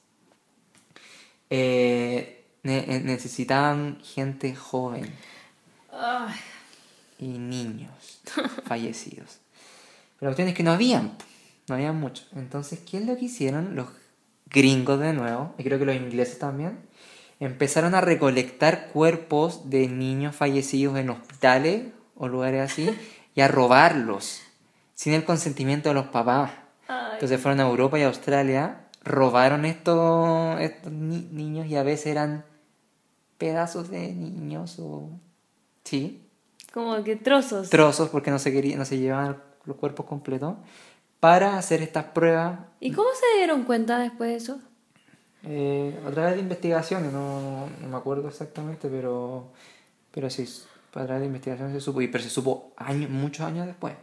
Eh, eh, necesitaban gente joven y niños fallecidos. Pero la cuestión es que no habían, no habían muchos. Entonces, ¿qué es lo que hicieron los gringos de nuevo? Y creo que los ingleses también. Empezaron a recolectar cuerpos de niños fallecidos en hospitales o lugares así y a robarlos sin el consentimiento de los papás. Ay. Entonces fueron a Europa y a Australia, robaron estos, estos ni- niños y a veces eran pedazos de niños o... Sí, Como que trozos. trozos porque no se quería, no se llevaban los cuerpos completos para hacer estas pruebas ¿Y cómo se dieron cuenta después de eso? Eh, a través de investigaciones no, no me acuerdo exactamente pero pero sí a través de investigaciones se supo y pero se supo años muchos años después.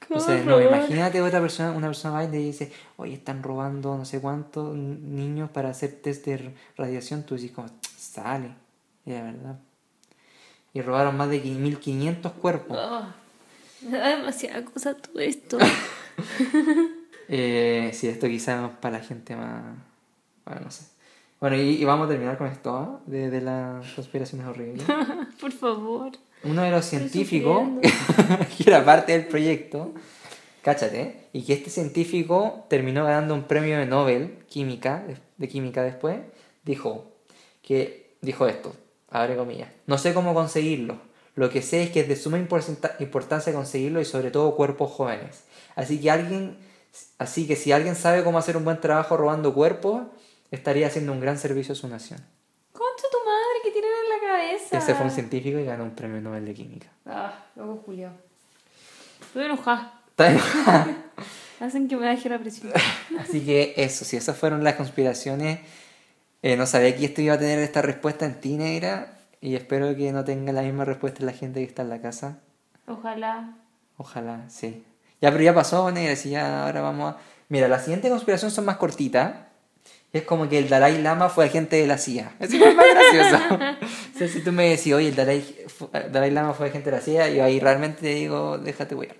¡Qué entonces no imagínate otra persona una persona va y le dice oye están robando no sé cuántos niños para hacer test de radiación tú dices como sale y de verdad. Y robaron más de 1500 cuerpos. Me da demasiada cosa todo esto. Eh, sí, esto quizás es para la gente más... Bueno, no sé. Bueno, y, y vamos a terminar con esto, ¿ah? de, de las conspiraciones horribles. Por favor. Uno de los científicos, que era parte del proyecto, cáchate, y que este científico terminó ganando un premio de Nobel química, de química después, dijo que dijo esto, abre comillas, no sé cómo conseguirlo, lo que sé es que es de suma importa- importancia conseguirlo y sobre todo cuerpos jóvenes. Así que alguien, así que si alguien sabe cómo hacer un buen trabajo robando cuerpos, estaría haciendo un gran servicio a su nación. Concha tu madre que tienen en la cabeza. Ese fue un científico y ganó un premio Nobel de química. Ah, loco Julio. Estoy enojada. Está enojada. Hacen que me baje la presión. Así que eso, si esas fueron las conspiraciones, eh, no sabía que esto iba a tener esta respuesta en ti, negra, y espero que no tenga la misma respuesta la gente que está en la casa. Ojalá. Ojalá, sí. Ya, pero ya pasó, negra, si ya ahora vamos a... Mira, la siguiente conspiración son más cortitas. Es como que el Dalai Lama fue agente de la CIA. Es más gracioso. o sea, si tú me decís, oye, el Dalai, Dalai Lama fue agente de la CIA, yo ahí realmente te digo, déjate wear.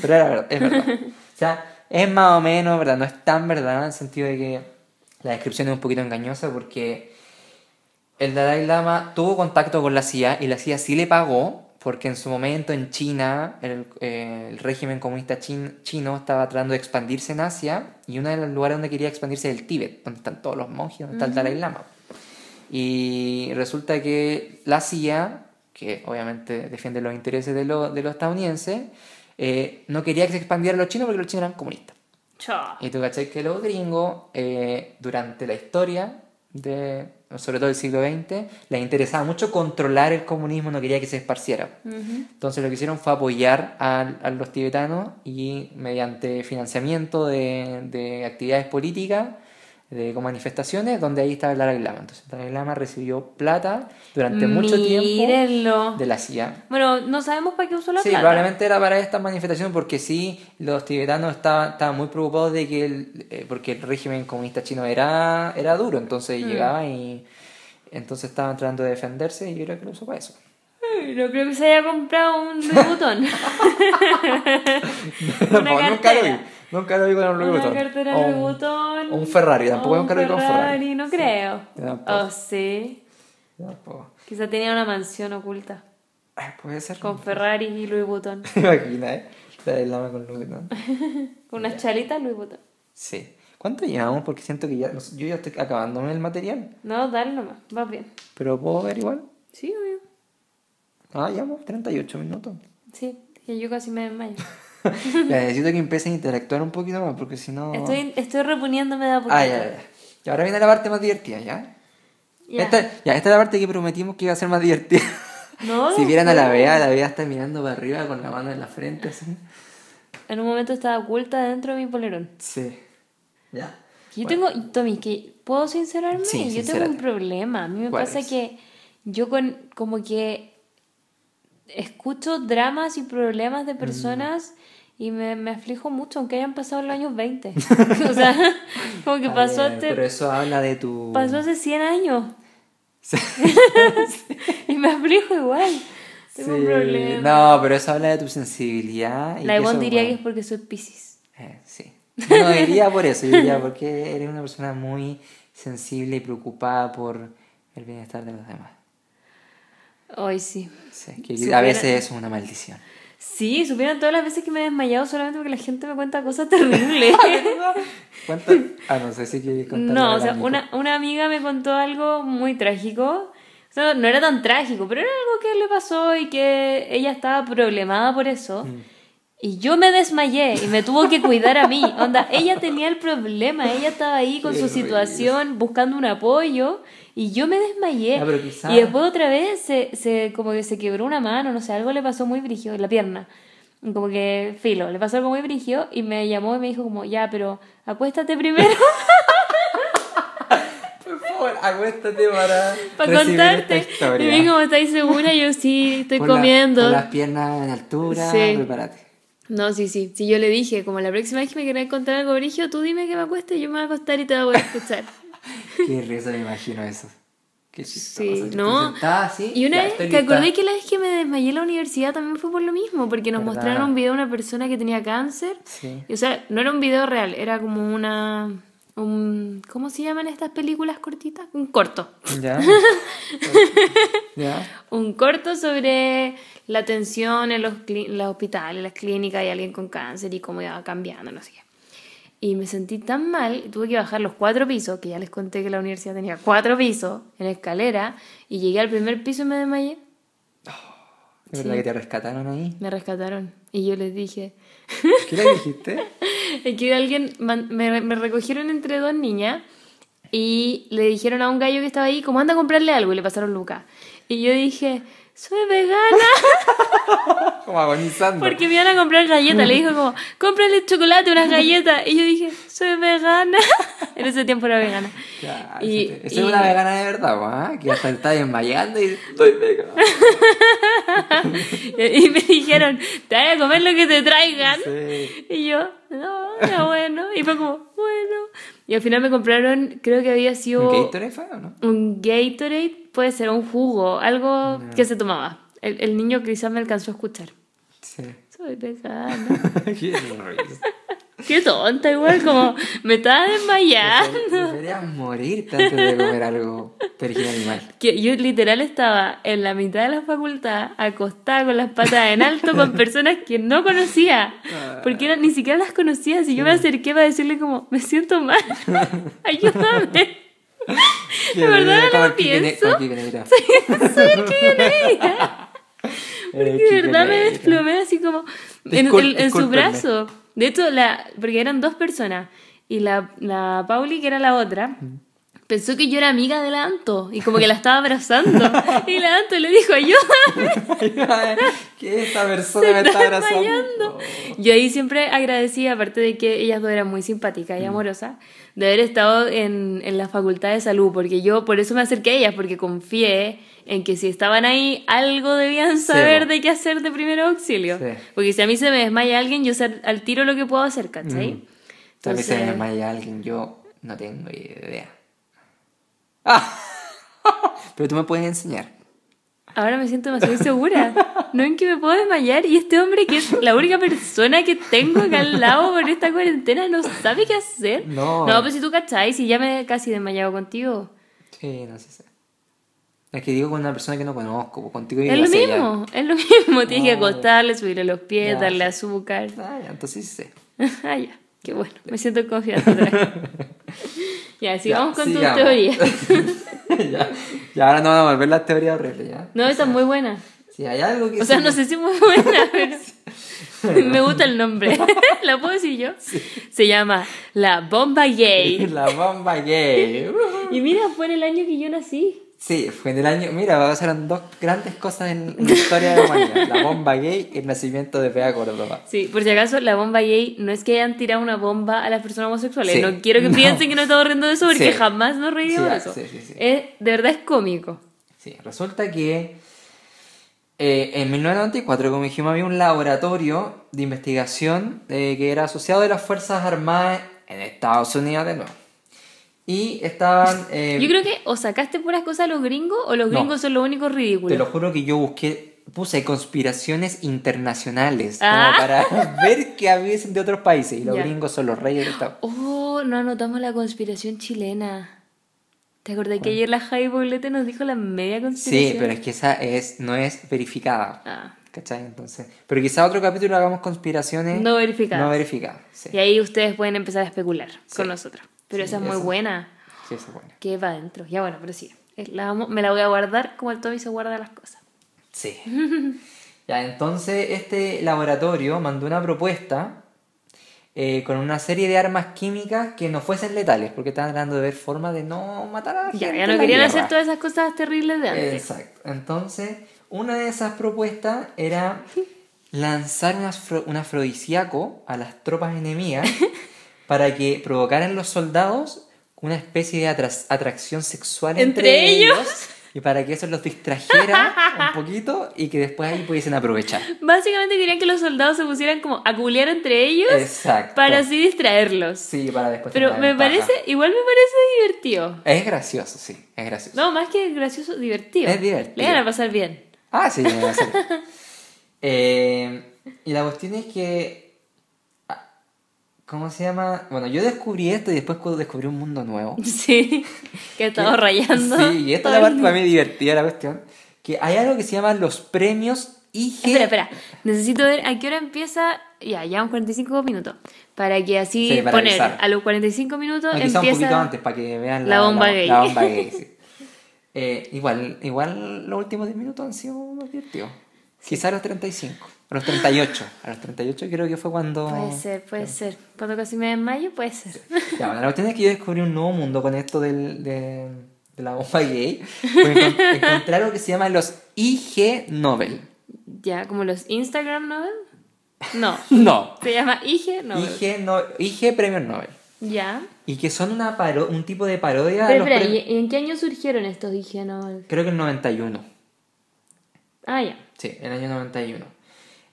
Pero era verdad, es verdad. O sea, es más o menos, ¿verdad? No es tan verdad en el sentido de que la descripción es un poquito engañosa porque el Dalai Lama tuvo contacto con la CIA y la CIA sí le pagó porque en su momento en China el, eh, el régimen comunista chin- chino estaba tratando de expandirse en Asia y uno de los lugares donde quería expandirse es el Tíbet, donde están todos los monjes, donde está el Dalai Lama. Y resulta que la CIA, que obviamente defiende los intereses de, lo- de los estadounidenses, eh, no quería que se expandieran los chinos porque los chinos eran comunistas. Y tú cachai que los gringos, eh, durante la historia, de, sobre todo del siglo XX, les interesaba mucho controlar el comunismo, no quería que se esparciera. Entonces lo que hicieron fue apoyar a, a los tibetanos y mediante financiamiento de, de actividades políticas, de con manifestaciones, donde ahí estaba el Dalai Lama. Entonces el Dalai Lama recibió plata durante mucho tiempo de la CIA. Bueno, no sabemos para qué usó la Sí, plata. probablemente era para esta manifestación porque sí, los tibetanos estaban, estaban muy preocupados de que el, eh, porque el régimen comunista chino era, era duro, entonces Mm. llegaban y entonces estaban tratando de defenderse y yo creo que lo usó para eso. No creo que se haya comprado un Louis Vuitton. Una No, nunca lo vi, cartera. Nunca lo vi con un Louis Una Vuitton. cartera O Louis un- Vuitton. un Ferrari, tampoco lo vi con Ferrari. no creo. Tampoco. Oh, sí. Tampoco. Quizá tenía una mansión oculta. Ay, puede ser. Con Ferrari y Louis Vuitton. Imagina, ¿eh? Lama con Louis Vuitton. Con unas chalitas Louis Vuitton. Sí. ¿Cuánto llevamos? Porque siento que ya, yo ya estoy acabándome el material. No, dale nomás. Va bien. Pero puedo ver igual. Sí, obvio. Ah, llevamos 38 minutos. Sí, que yo casi me desmayo. Necesito que empiecen a interactuar un poquito más, porque si no... Estoy, estoy reponiéndome de a poquito. Ah, ya, ya. Y ahora viene la parte más divertida, ¿ya? Ya. Esta, ya, esta es la parte que prometimos que iba a ser más divertida. No, si vieran a la. Bea, la Bea está mirando para arriba con la mano en la frente, así. En un momento estaba oculta dentro de mi polerón. Sí. Ya. Yo tengo, Tommy, que ¿puedo sincerarme? Sí, yo tengo un problema. A mí me ¿Cuál pasa es? que yo con como que escucho dramas y problemas Mm. de personas y me, me aflijo mucho, aunque hayan pasado los años 20. o sea, como que pasó, este- Pero eso habla de tu... pasó hace 100 años. y me aflijo igual. Tengo un problema. No, pero eso habla de tu sensibilidad. y La Ivonne diría que es porque soy Pisces. eh, sí. No diría por eso, diría porque eres una persona muy sensible y preocupada por el bienestar de los demás. Hoy sí. Sí, que Supiera- a veces es una maldición. Sí, supieron todas las veces que me he desmayado solamente porque la gente me cuenta cosas terribles. ¿Cuánto? Ah, no sé si quieres contar. No, o sea, una, una amiga me contó algo muy trágico. O sea, no era tan trágico, pero era algo que le pasó y que ella estaba problemada por eso. Y yo me desmayé y me tuvo que cuidar a mí. Onda, ella tenía el problema, ella estaba ahí con Qué su horrible. situación buscando un apoyo y yo me desmayé. Quizá- Y después otra vez se, se, como que se quebró una mano, no sé, algo le pasó muy brígido la pierna. Como que, filo, le pasó algo muy brígido y me llamó y me dijo como, ya, pero acuéstate primero. Por favor, acuéstate para. contarte. esta. Y me dijo, ¿estáis segura? Yo, sí, estoy la- comiendo. pon las piernas en altura, Sí. prepárate. No, sí, sí. Sí, yo le dije, como la próxima vez que me quieras contar algo brigio, tú dime que me acueste y yo me voy a acostar y te voy a escuchar. Qué risa me imagino eso. Qué chistoso. Sí, ¿no? así, Y una vez, ¿te acordé que la vez que me desmayé en la universidad también fue por lo mismo? Porque nos ¿Verdad? mostraron un video de una persona que tenía cáncer. Sí. Y, o sea, no era un video real, era como una... Un, ¿Cómo se llaman estas películas cortitas? Un corto. ¿Ya? ¿Ya? un corto sobre la atención en los, cli- en los hospitales, en las clínicas y alguien con cáncer y cómo iba cambiando, no sé qué. Y me sentí tan mal, tuve que bajar los cuatro pisos, que ya les conté que la universidad tenía cuatro pisos en escalera, y llegué al primer piso y me desmayé. ¿Es verdad que te rescataron ahí? Me rescataron. Y yo les dije, ¿Qué le dijiste? que alguien me, me recogieron entre dos niñas y le dijeron a un gallo que estaba ahí, como anda a comprarle algo, y le pasaron Lucas. Y yo dije, soy vegana. Como agonizando. Porque me iban a comprar galletas. Le dijo como, cómprale chocolate, unas galletas. Y yo dije, soy vegana. en ese tiempo era vegana. Ya, Y- esa es y- una vegana de verdad, ¿ah? Que hasta está desmayando y estoy vegana. Y me dijeron, te vas a comer lo que te traigan. Sí. Y yo, no, era bueno. Y fue como, bueno. Y al final me compraron, creo que había sido ¿Un Gatorade fue o no? un Gatorade, puede ser un jugo, algo que se tomaba. El, el niño quizás me alcanzó a escuchar. Sí. Soy vegana. Qué tonta, igual, como me estaba desmayando. Deberías morirte antes de comer algo de origen animal. Que yo literal estaba en la mitad de la facultad, acostada con las patas en alto con personas que no conocía. Porque era- ni siquiera las conocía. Si yo me acerqué para decirle como, me siento mal, ayúdame. De verdad no lo pienso. Soy el que Y de verdad me desplomé así como en, en- en su brazo. De hecho, la, porque eran dos personas. Y la, la Pauli, que era la otra, pensó que yo era amiga de la Anto. Y como que la estaba abrazando. y la Anto le dijo, ayúdame. que esta persona me está abrazando. desmayando. Yo ahí siempre agradecí, aparte de que ellas dos eran muy simpáticas y amorosas, de haber estado en, en la facultad de salud, porque yo por eso me acerqué a ellas, porque confié en que si estaban ahí, algo debían saber de qué hacer de primer auxilio. Sí. Porque si a mí se me desmaya alguien, yo sé al tiro lo que puedo hacer, ¿cachai? Tal vez se me Entonces- desmaya alguien, yo no tengo idea. Ah. Pero tú me puedes enseñar. Ahora me siento demasiado insegura. No en que me puedo desmayar y este hombre que es la única persona que tengo acá al lado por esta cuarentena no sabe qué hacer. No. No, pues si tú cachai, si ya me he casi desmayado contigo. Sí, no sé. Es que digo con una persona que no conozco, pues contigo Es lo allá. mismo, es lo mismo. Tienes que No. acostarle, subirle los pies, Ya, darle azúcar. Ah, ya, entonces sí sé. ah, ya, qué bueno. Me siento confiada. Ya, sigamos Ya, con sigamos. teoría. ya, ya, ahora no van a volver las teorías horribles, ¿ya? No, esta es muy buena. Si hay algo que O sea, sí- no sé si es muy buena, pero me gusta el nombre. ¿La puedo decir yo? Se llama La Bomba Gay. La bomba gay. Y mira, fue en el año que yo nací. Sí, fue en el año. Mira, pasaron dos grandes cosas en la historia de la humanidad: la bomba gay y el nacimiento de Bea Córdoba. Sí, por si acaso, la bomba gay no es que hayan tirado una bomba a las personas homosexuales. Sí. No quiero que No. piensen que no estamos riendo de eso porque Sí. jamás nos reiríamos Sí, de eso. Es, de verdad es cómico. Sí, resulta que Eh, en 1994, como dijimos, había un laboratorio de investigación eh, que era asociado de las Fuerzas Armadas en Estados Unidos de nuevo. Y estaban... eh, Yo creo que o sacaste puras cosas a los gringos o los No. gringos son los únicos ridículos. Te lo juro que yo busqué, puse conspiraciones internacionales Ah. como para ver qué había de otros países. Y los Ya. gringos son los reyes de Estados Oh, no anotamos la conspiración chilena. ¿Te acordás que ayer la Javi Poblete nos dijo la media conspiración? Sí, pero es que esa es, no es verificada. Ah, ¿Cachai? Entonces, pero quizá otro capítulo hagamos conspiraciones No verificadas. No verificadas. Sí, y ahí ustedes pueden empezar a especular Sí. con nosotros. Pero Sí, esa es muy buena. sí, eso es bueno. Que va adentro. Ya bueno, pero sí. La me la voy a guardar como el Tommy se guarda las cosas. Sí. ya, entonces este laboratorio mandó una propuesta eh, con una serie de armas químicas que no fuesen letales, porque estaban tratando de ver formas de no matar a la Ya, gente ya en no querían hacer todas esas cosas terribles de antes. Exacto. Entonces, una de esas propuestas era lanzar un, afro- un afrodisíaco a las tropas enemigas para que provocaran los soldados una especie de atra- atracción sexual entre, ¿Entre ellos? y para que eso los distrajera un poquito y que después ahí pudiesen aprovechar. Básicamente querían que los soldados se pusieran como a culiar entre ellos Exacto. para así distraerlos. Sí, para después Pero me ventaja. parece, igual me parece divertido. Es gracioso, sí, es gracioso. No, más que gracioso, divertido. Es divertido. Le van a pasar bien. Ah, sí, me va a. Eh, y la cuestión es que. ¿Cómo se llama? Bueno, yo descubrí esto y después cu- descubrí un mundo nuevo. Sí, que he estado rayando. Sí, y esta es la parte para mí divertida la cuestión. Que hay algo que se llama los premios IG. Espera, espera. Necesito ver a qué hora empieza. Ya, ya un 45 minutos. Para que así Sí, para poner avisar. a los 45 minutos Ah, quizá un empieza. poquito antes para que vean la la, bomba la- gay. la bomba gay, sí. Eh, igual, igual los últimos 10 minutos han sido divertidos. Quizá a los 35, a los 38. A los 38 creo que fue cuando... Puede ser, puede ser. Cuando casi me desmayo, puede ser. Ya, bueno, la cuestión es que yo descubrí un nuevo mundo con esto del, de, de la bomba gay. Pues encon- encontré algo que se llama los IG Nobel. Ya, como los Instagram Nobel. No, No. se llama IG Nobel. IG, no, IG Premios Nobel. Ya. Y que son una paro un tipo de parodia de Pero los espera, ¿y en qué año surgieron estos IG Nobel? Creo que el 91. Ah, ya. Sí, el año 91.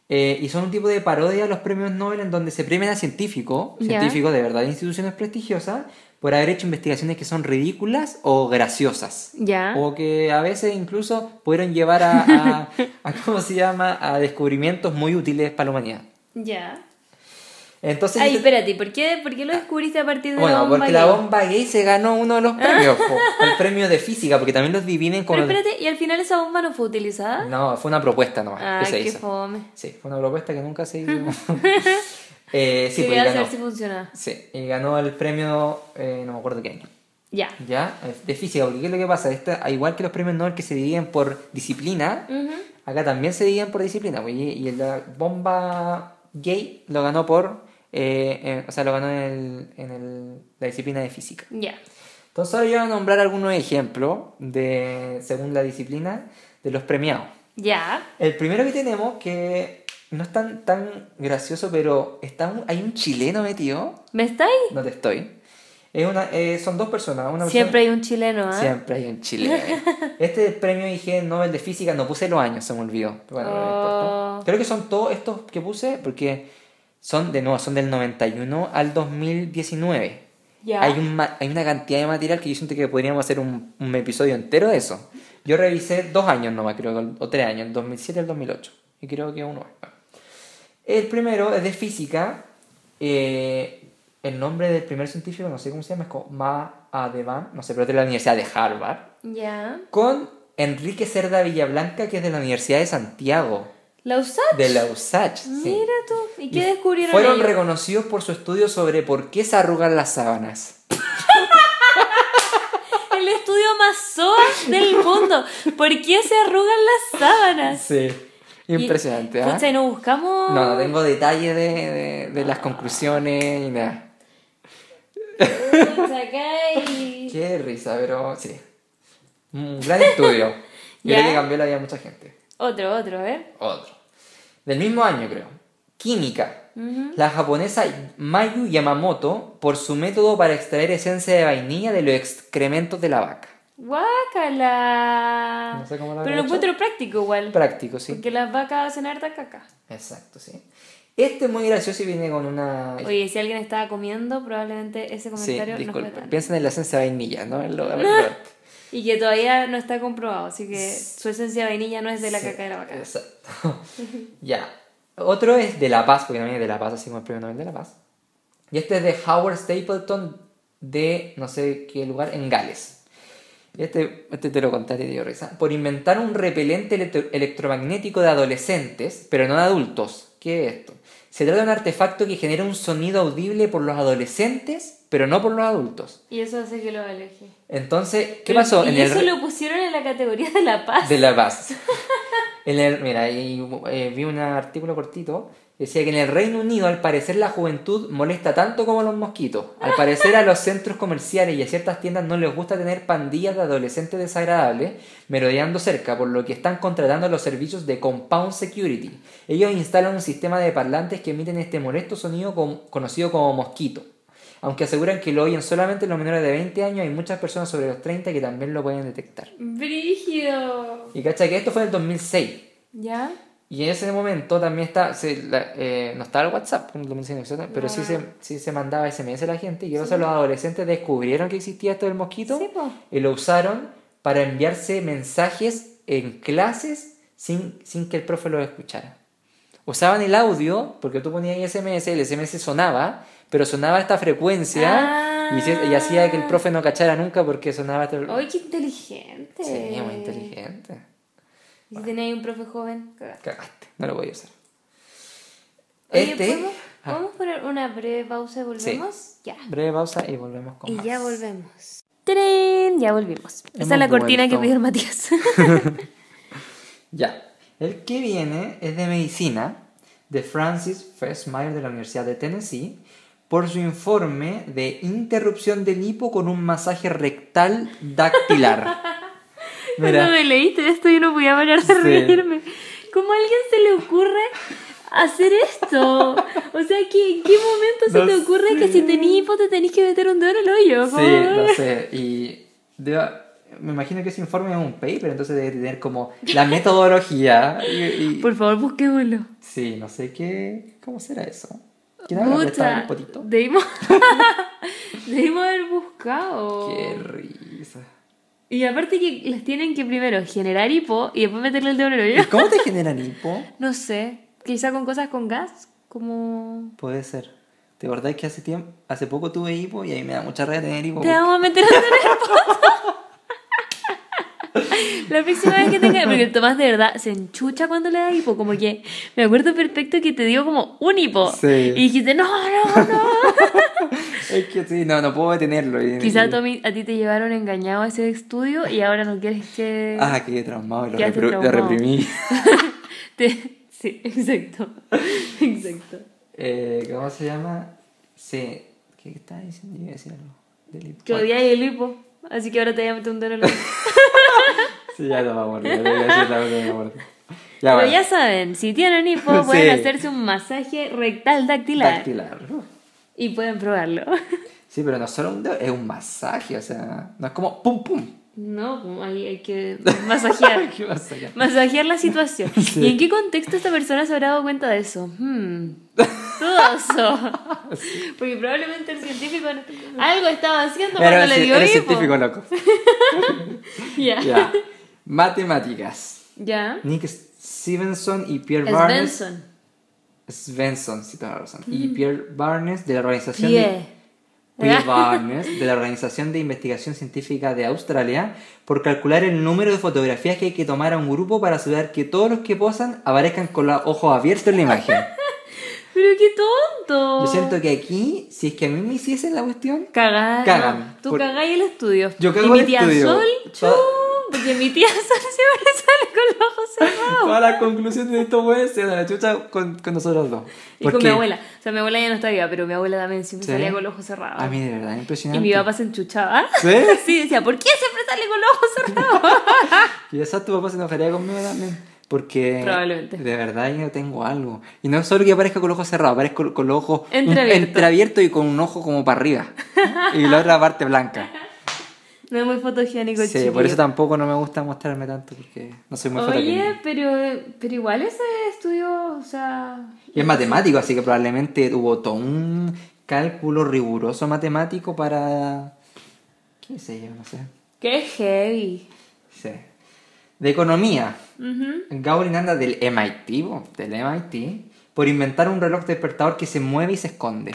Eh, y son un tipo de parodia a los premios Nobel en donde se premian a científicos, científicos de verdad de instituciones prestigiosas, por haber hecho investigaciones que son ridículas o graciosas. Ya. O que a veces incluso pudieron llevar a, a, a, ¿cómo se llama? A descubrimientos muy útiles para la humanidad. Ya. Entonces, Ay, espérate, ¿por qué, ¿por qué lo descubriste a partir de la bueno, bomba porque gay? la bomba gay se ganó uno de los premios, po, el premio de física, porque también los dividen como... Pero espérate, ¿y al final esa bomba no fue utilizada? No, fue una propuesta nomás Ah, que se qué hizo. fome. Sí, fue una propuesta que nunca se hizo. eh, sí, pues, Quería ganó. saber si funciona. Sí, y ganó el premio, eh, no me acuerdo qué año. Ya. ¿Ya? De física, porque ¿qué es lo que pasa? Esta, igual que los premios Nobel que se dividen por disciplina, acá también se dividen por disciplina. pues, Y, y la bomba gay lo ganó por. Eh, eh, o sea, lo ganó en, el- en el- la disciplina de física. Ya. Entonces ahora yo voy a nombrar algunos ejemplos de, según la disciplina, de los premiados. Ya. El primero que tenemos, que no es tan, tan gracioso, pero está un- hay un chileno metido. ¿Me estáis? No te estoy. Es una, eh, son dos personas. Una Siempre persona- hay un chileno, ¿ah? Siempre hay un chileno. Este premio IG Nobel de Física, no puse los años, se me olvidó. Bueno, no me Oh. importa. Creo que son todos estos que puse porque son de nuevo, son del 91 al 2019. Ya. Hay, un hay una cantidad de material que yo siento que podríamos hacer un, un episodio entero de eso. Yo revisé dos años nomás, creo, o tres años, el 2007 y el 2008. Y creo que uno. El primero es de física. eh, el nombre del primer científico, no sé cómo se llama, es como Ma Adeban, no sé, pero es de la Universidad de Harvard. Ya. Con Enrique Cerda Villablanca, que es de la Universidad de Santiago, ¿La usaste? de la USACH. sí. Mira tú. ¿Y qué Y descubrieron Fueron ellos? reconocidos por su estudio sobre por qué se arrugan las sábanas. El estudio más soa del mundo. ¿Por qué se arrugan las sábanas? Sí. Impresionante, Y-. Pucha, ¿y no buscamos? No, no tengo detalles de, de, de las conclusiones ni nada. Y- Qué risa, pero sí. Un gran estudio. Yo creo que cambió la vida de mucha gente. Otro, otro, a ver. Otro. Del mismo año, creo. Química. La japonesa Mayu Yamamoto por su método para extraer esencia de vainilla de los excrementos de la vaca. Guácala. No sé cómo lo Pero lo hecho. encuentro práctico igual. Práctico, sí. Porque las vacas hacen harta caca. Exacto, sí. Este es muy gracioso y viene con una... Oye, si alguien estaba comiendo, probablemente ese sí, comentario no fue disculpa. tan. Piensen en la esencia de vainilla, ¿no? En lo- a ver, a ver. Y que todavía no está comprobado, así que su esencia de vainilla no es de la Sí, caca de la vaca. Exacto. ya. Otro es de La Paz, porque también es de La Paz, así como el premio Nobel de La Paz. Y este es de Howard Stapleton de no sé qué lugar, en Gales. Y este, este te lo contaré, dio risa. Por inventar un repelente electro- electromagnético de adolescentes, pero no de adultos. ¿Qué es esto? Se trata de un artefacto que genera un sonido audible por los adolescentes, pero no por los adultos. Y eso hace que lo aleje. Entonces, ¿qué Pero- pasó? Y En eso lo pusieron en la categoría de la paz. de La Paz. En el, mira, ahí, eh, vi un artículo cortito. Decía que en el Reino Unido, al parecer, la juventud molesta tanto como los mosquitos. Al parecer, a los centros comerciales y a ciertas tiendas no les gusta tener pandillas de adolescentes desagradables merodeando cerca, por lo que están contratando los servicios de Compound Security. Ellos instalan un sistema de parlantes que emiten este molesto sonido conocido como mosquito. Aunque aseguran que lo oyen solamente los menores de 20 años, hay muchas personas sobre los 30 que también lo pueden detectar. Brígido. Y cacha que esto fue en el 2006. ¿Ya? Y en ese momento también está, se, la- eh, no estaba el WhatsApp, 2006, etcétera, pero sí, se, sí se mandaba SMS a la gente. Y pasa, los adolescentes descubrieron que existía esto del mosquito Sí, y lo usaron para enviarse mensajes en clases sin, sin que el profe lo escuchara. Usaban el audio, porque tú ponías ahí SMS, el SMS sonaba, pero sonaba a esta frecuencia y, y hacía que el profe no cachara nunca porque sonaba... ¡Ay, qué inteligente! Sí, muy inteligente. Y si ahí un profe joven, cagaste. Cagaste, no lo voy a usar. Oye, Este... ¿podemos, Ah, podemos poner una breve pausa y volvemos? Ya. breve pausa y volvemos con Y más. ya volvemos. ¡Tren! Ya volvimos. Esa Hemos es la cortina que vuelto. pidió el Matías. Ya. El que viene es de medicina de Francis Fessmeyer de la Universidad de Tennessee por su informe de interrupción del hipo con un masaje rectal dactilar. Cuando Mira, me leíste esto yo no podía parar de Sí. reírme. ¿Cómo a alguien se le ocurre hacer esto? O sea, ¿qué, ¿en qué momento se No te ocurre que si sé. tenés hipo te tenés que meter un dedo en el hoyo? sí, po? lo sé. Y me imagino que ese informe es un paper, entonces debe tener como la metodología. Y, y- Por favor, busquémoslo. Sí, no sé qué. ¿Cómo será eso? ¿Quién Puta, el potito? debimos, debimos haber buscado. Qué risa. Y aparte que les tienen que primero generar hipo y después meterle el dedo en el hoyo. ¿Y cómo te generan hipo? No sé, quizá con cosas con gas, como... Puede ser. ¿Te acordás que hace tiempo, hace poco tuve hipo y ahí me da mucha rabia tener hipo? Te vamos a meter el dedo en el poto. La próxima vez que tenga... Porque el Tomás de verdad se enchucha cuando le da hipo, como que... Me acuerdo perfecto que te dio como un hipo. Sí. Y dijiste, no, no, no. Es que sí, no, no puedo detenerlo. Y- Quizá y- Tommy, a ti te llevaron engañado a ese estudio y ahora no quieres que... Ah, quedé traumado y lo, repro- lo reprimí. te- Sí, exacto. Exacto. Eh, ¿Cómo se llama? Sí. ¿Qué estaba diciendo? Yo iba a decir algo. Del hipo. Que odiáis el hipo. Así que ahora te voy a meter un dedo en el ojo. Sí, ya. Ya voy a acuerdo. Ya, Pero bueno. ya saben, si tienen hipo, Sí. pueden hacerse un masaje rectal dactilar. Dactilar. Y pueden probarlo. Sí, pero no solo un dedo, es un masaje, o sea, no es como pum pum. No, hay, hay que masajear. ¿Qué masaje? Masajear la situación. Sí. ¿Y en qué contexto esta persona se habrá dado cuenta de eso? Hmm. Dudoso. Porque probablemente el científico algo estaba haciendo Era, cuando le dio hipo. científico loco. Ya. Ya. Matemáticas. Ya. Nick Stevenson y Pierre Barnes. Svensson. Svensson, sí, toda la razón. Y Pierre Barnes de la organización de, Pierre Barnes de la Organización de Investigación Científica de Australia por calcular el número de fotografías que hay que tomar a un grupo para asegurar que todos los que posan aparezcan con los ojos abiertos en la imagen. Pero qué tonto. Yo siento que aquí, si es que a mí me hiciesen la cuestión, Cagar. Cagan. no. Tú Por- cagáis el estudio. Yo cago y mi el tía estudio. Sol, Pa- porque mi tía Sol siempre sale con los ojos cerrados. todas las conclusiones de esto puede ser a la chucha con, con nosotros dos. Y con Porque mi abuela. O sea, mi abuela ya no está viva, pero mi abuela también siempre ¿Sí? salía con los ojos cerrados. A mí de verdad, y impresionante. mi papá se enchuchaba. ¿Sí? Sí, decía, ¿por qué siempre sale con los ojos cerrados? Quizás tu papá se enojaría conmigo también. Porque Probablemente. de verdad yo tengo algo. Y no solo que aparezca con los ojos cerrados, aparezco con, los ojos un- Entreabierto. entreabiertos y con un ojo como para arriba. y la otra parte blanca. No es muy fotogénico, Sí, por eso tampoco no me gusta mostrarme tanto, porque no soy muy Oye, fotogénico. pero, pero igual ese estudio, o sea... Y es matemático, así que probablemente hubo todo un cálculo riguroso matemático para... ¿Qué sé yo? No sé. Qué heavy. Sí. De economía. Ujú. Gaurin anda del MIT, del MIT, por inventar un reloj despertador que se mueve y se esconde.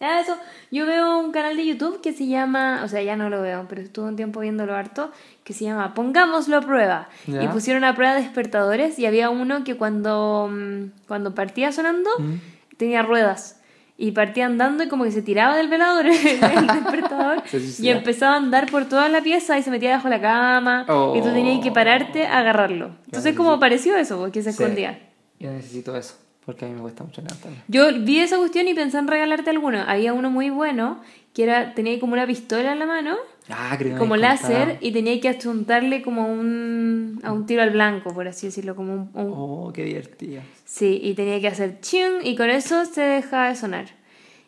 Ah, eso. Yo veo un canal de YouTube que se llama, o sea, ya no lo veo, pero estuve un tiempo viéndolo harto, que se llama Pongámoslo a prueba. Ya. Y pusieron a prueba despertadores y había uno que cuando, mm, cuando partía sonando Mm. tenía ruedas. Y partía andando y como que se tiraba del velador el despertador y empezaba a andar por toda la pieza y se metía debajo de la cama y tú tenías que pararte a agarrarlo. Entonces sí, como sí. pareció eso, porque se Sí. escondía. Yo necesito eso, porque a mí me cuesta mucho levantarme. Yo vi esa cuestión y pensé en regalarte alguno. Había uno muy bueno que era tenía como una pistola en la mano, Ah, creo que me como láser, contado. y tenía que achuntarle como un, a un tiro al blanco, por así decirlo, como un, un- Oh, qué divertido. Sí, y tenía que hacer ching y con eso se dejaba de sonar.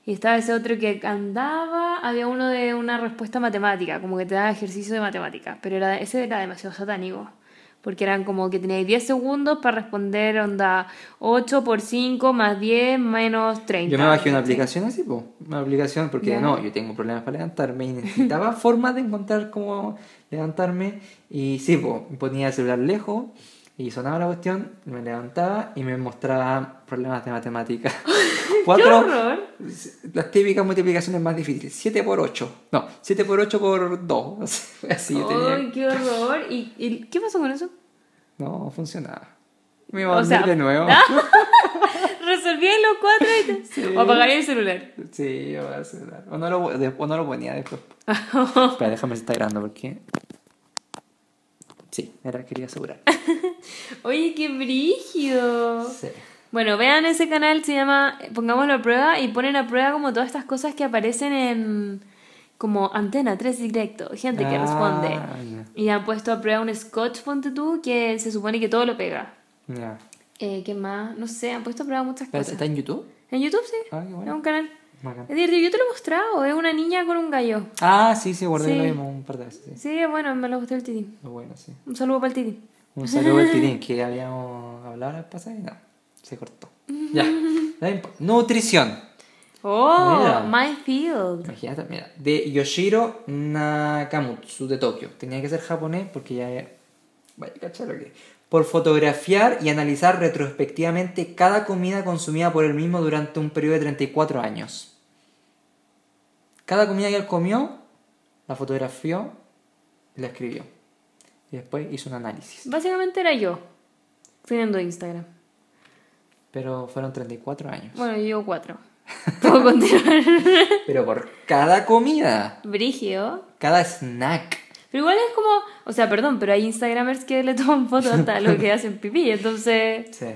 Y estaba ese otro que andaba, había uno de una respuesta matemática, como que te daba ejercicio de matemática, pero era, ese era demasiado satánico, porque eran como que teníais 10 segundos para responder, onda 8 por 5 más 10 menos 30. Yo me bajé una aplicación así, po, una aplicación, porque Ya. no, yo tengo problemas para levantarme y necesitaba formas de encontrar cómo levantarme. Y sí, po, ponía el celular lejos y sonaba la cuestión, me levantaba y me mostraba problemas de matemáticas. ¡Qué Cuatro, las típicas multiplicaciones más difíciles. 7 por 8. No, 7 por 8 por 2. Así yo tenía. ¡Ay, qué horror! ¿Y, y qué pasó con eso? No, funcionaba. Me iba a O dormir sea, de nuevo. Resolví los cuatro y te... Sí. O apagaría el celular. Sí, yo voy a celular. O no lo, de- o no lo ponía después. Espera, déjame si está grabando porque. Sí, era, quería asegurar. Oye, qué brígido. Sí. Bueno, vean ese canal, se llama Pongámoslo a prueba y ponen a prueba como todas estas cosas que aparecen en como Antena 3 Directo, gente que Ah, responde. ya. Y han puesto a prueba un scotch, ponte tú, que se supone que todo lo pega. Ya. Eh, ¿Qué más? No sé, han puesto a prueba muchas ¿Está, cosas. está en YouTube? En YouTube, sí. Ah, qué Es bueno. un canal. Bacán. Es divertido, yo te lo he mostrado, es una niña con un gallo. Ah, sí, sí, guardé Sí. lo mismo un par de veces. Sí. Sí, bueno, me lo gustó el titín. Bueno, sí. Un saludo para el titín. Un saludo al tirín que habíamos hablado la vez pasada y no, se cortó. Ya. Nutrición. Oh, Mira. my field. Imagínate, mira. De Yoshiro Nakamutsu de Tokio. Tenía que ser japonés porque ya. Vaya, cachar que. Por fotografiar y analizar retrospectivamente cada comida consumida por él mismo durante un periodo de 34 años. Cada comida que él comió, la fotografió y la escribió. Y después hizo un análisis. Básicamente era yo, teniendo Instagram. Pero fueron 34 años. Bueno, yo llevo cuatro. Puedo continuar. Pero por cada comida, Brigio. cada snack. Pero igual es como, o sea, perdón, pero hay Instagramers que le toman fotos hasta lo que hacen pipí, entonces... Sí.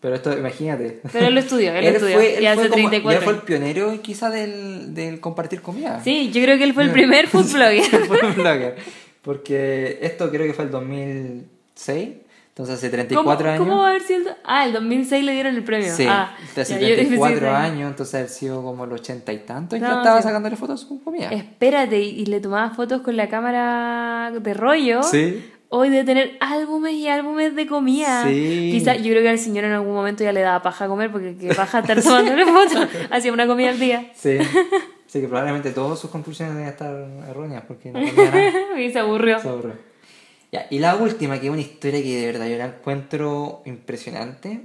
Pero esto, imagínate. Pero él lo estudió, él, lo estudió. fue, él hace fue como- 34 él fue el pionero quizá del, del compartir comida. Sí, yo creo que él fue el primer food blogger. fue un blogger. Porque esto creo que fue el 2006. Entonces hace 34 ¿Cómo, años. ¿Cómo va a haber sido? el- Ah, el 2006 le dieron el premio. Sí, ah, hace ya, yo dije, 34 sí, sí. años, entonces haber sido como el 80 y tanto. Y No, ya estaba sí. sacándole fotos a su comida. Espérate, y, le tomaba fotos con la cámara de rollo. Sí. Hoy de tener álbumes y álbumes de comida. Sí. Quizá, yo creo que al señor en algún momento ya le daba paja comer porque que paja estar tomándole fotos. Hacía una comida al día. Sí. Así que probablemente todas sus conclusiones deben estar erróneas porque no comía nada. y se aburrió. Se aburrió. Ya, y la última, que es una historia que de verdad yo la encuentro impresionante,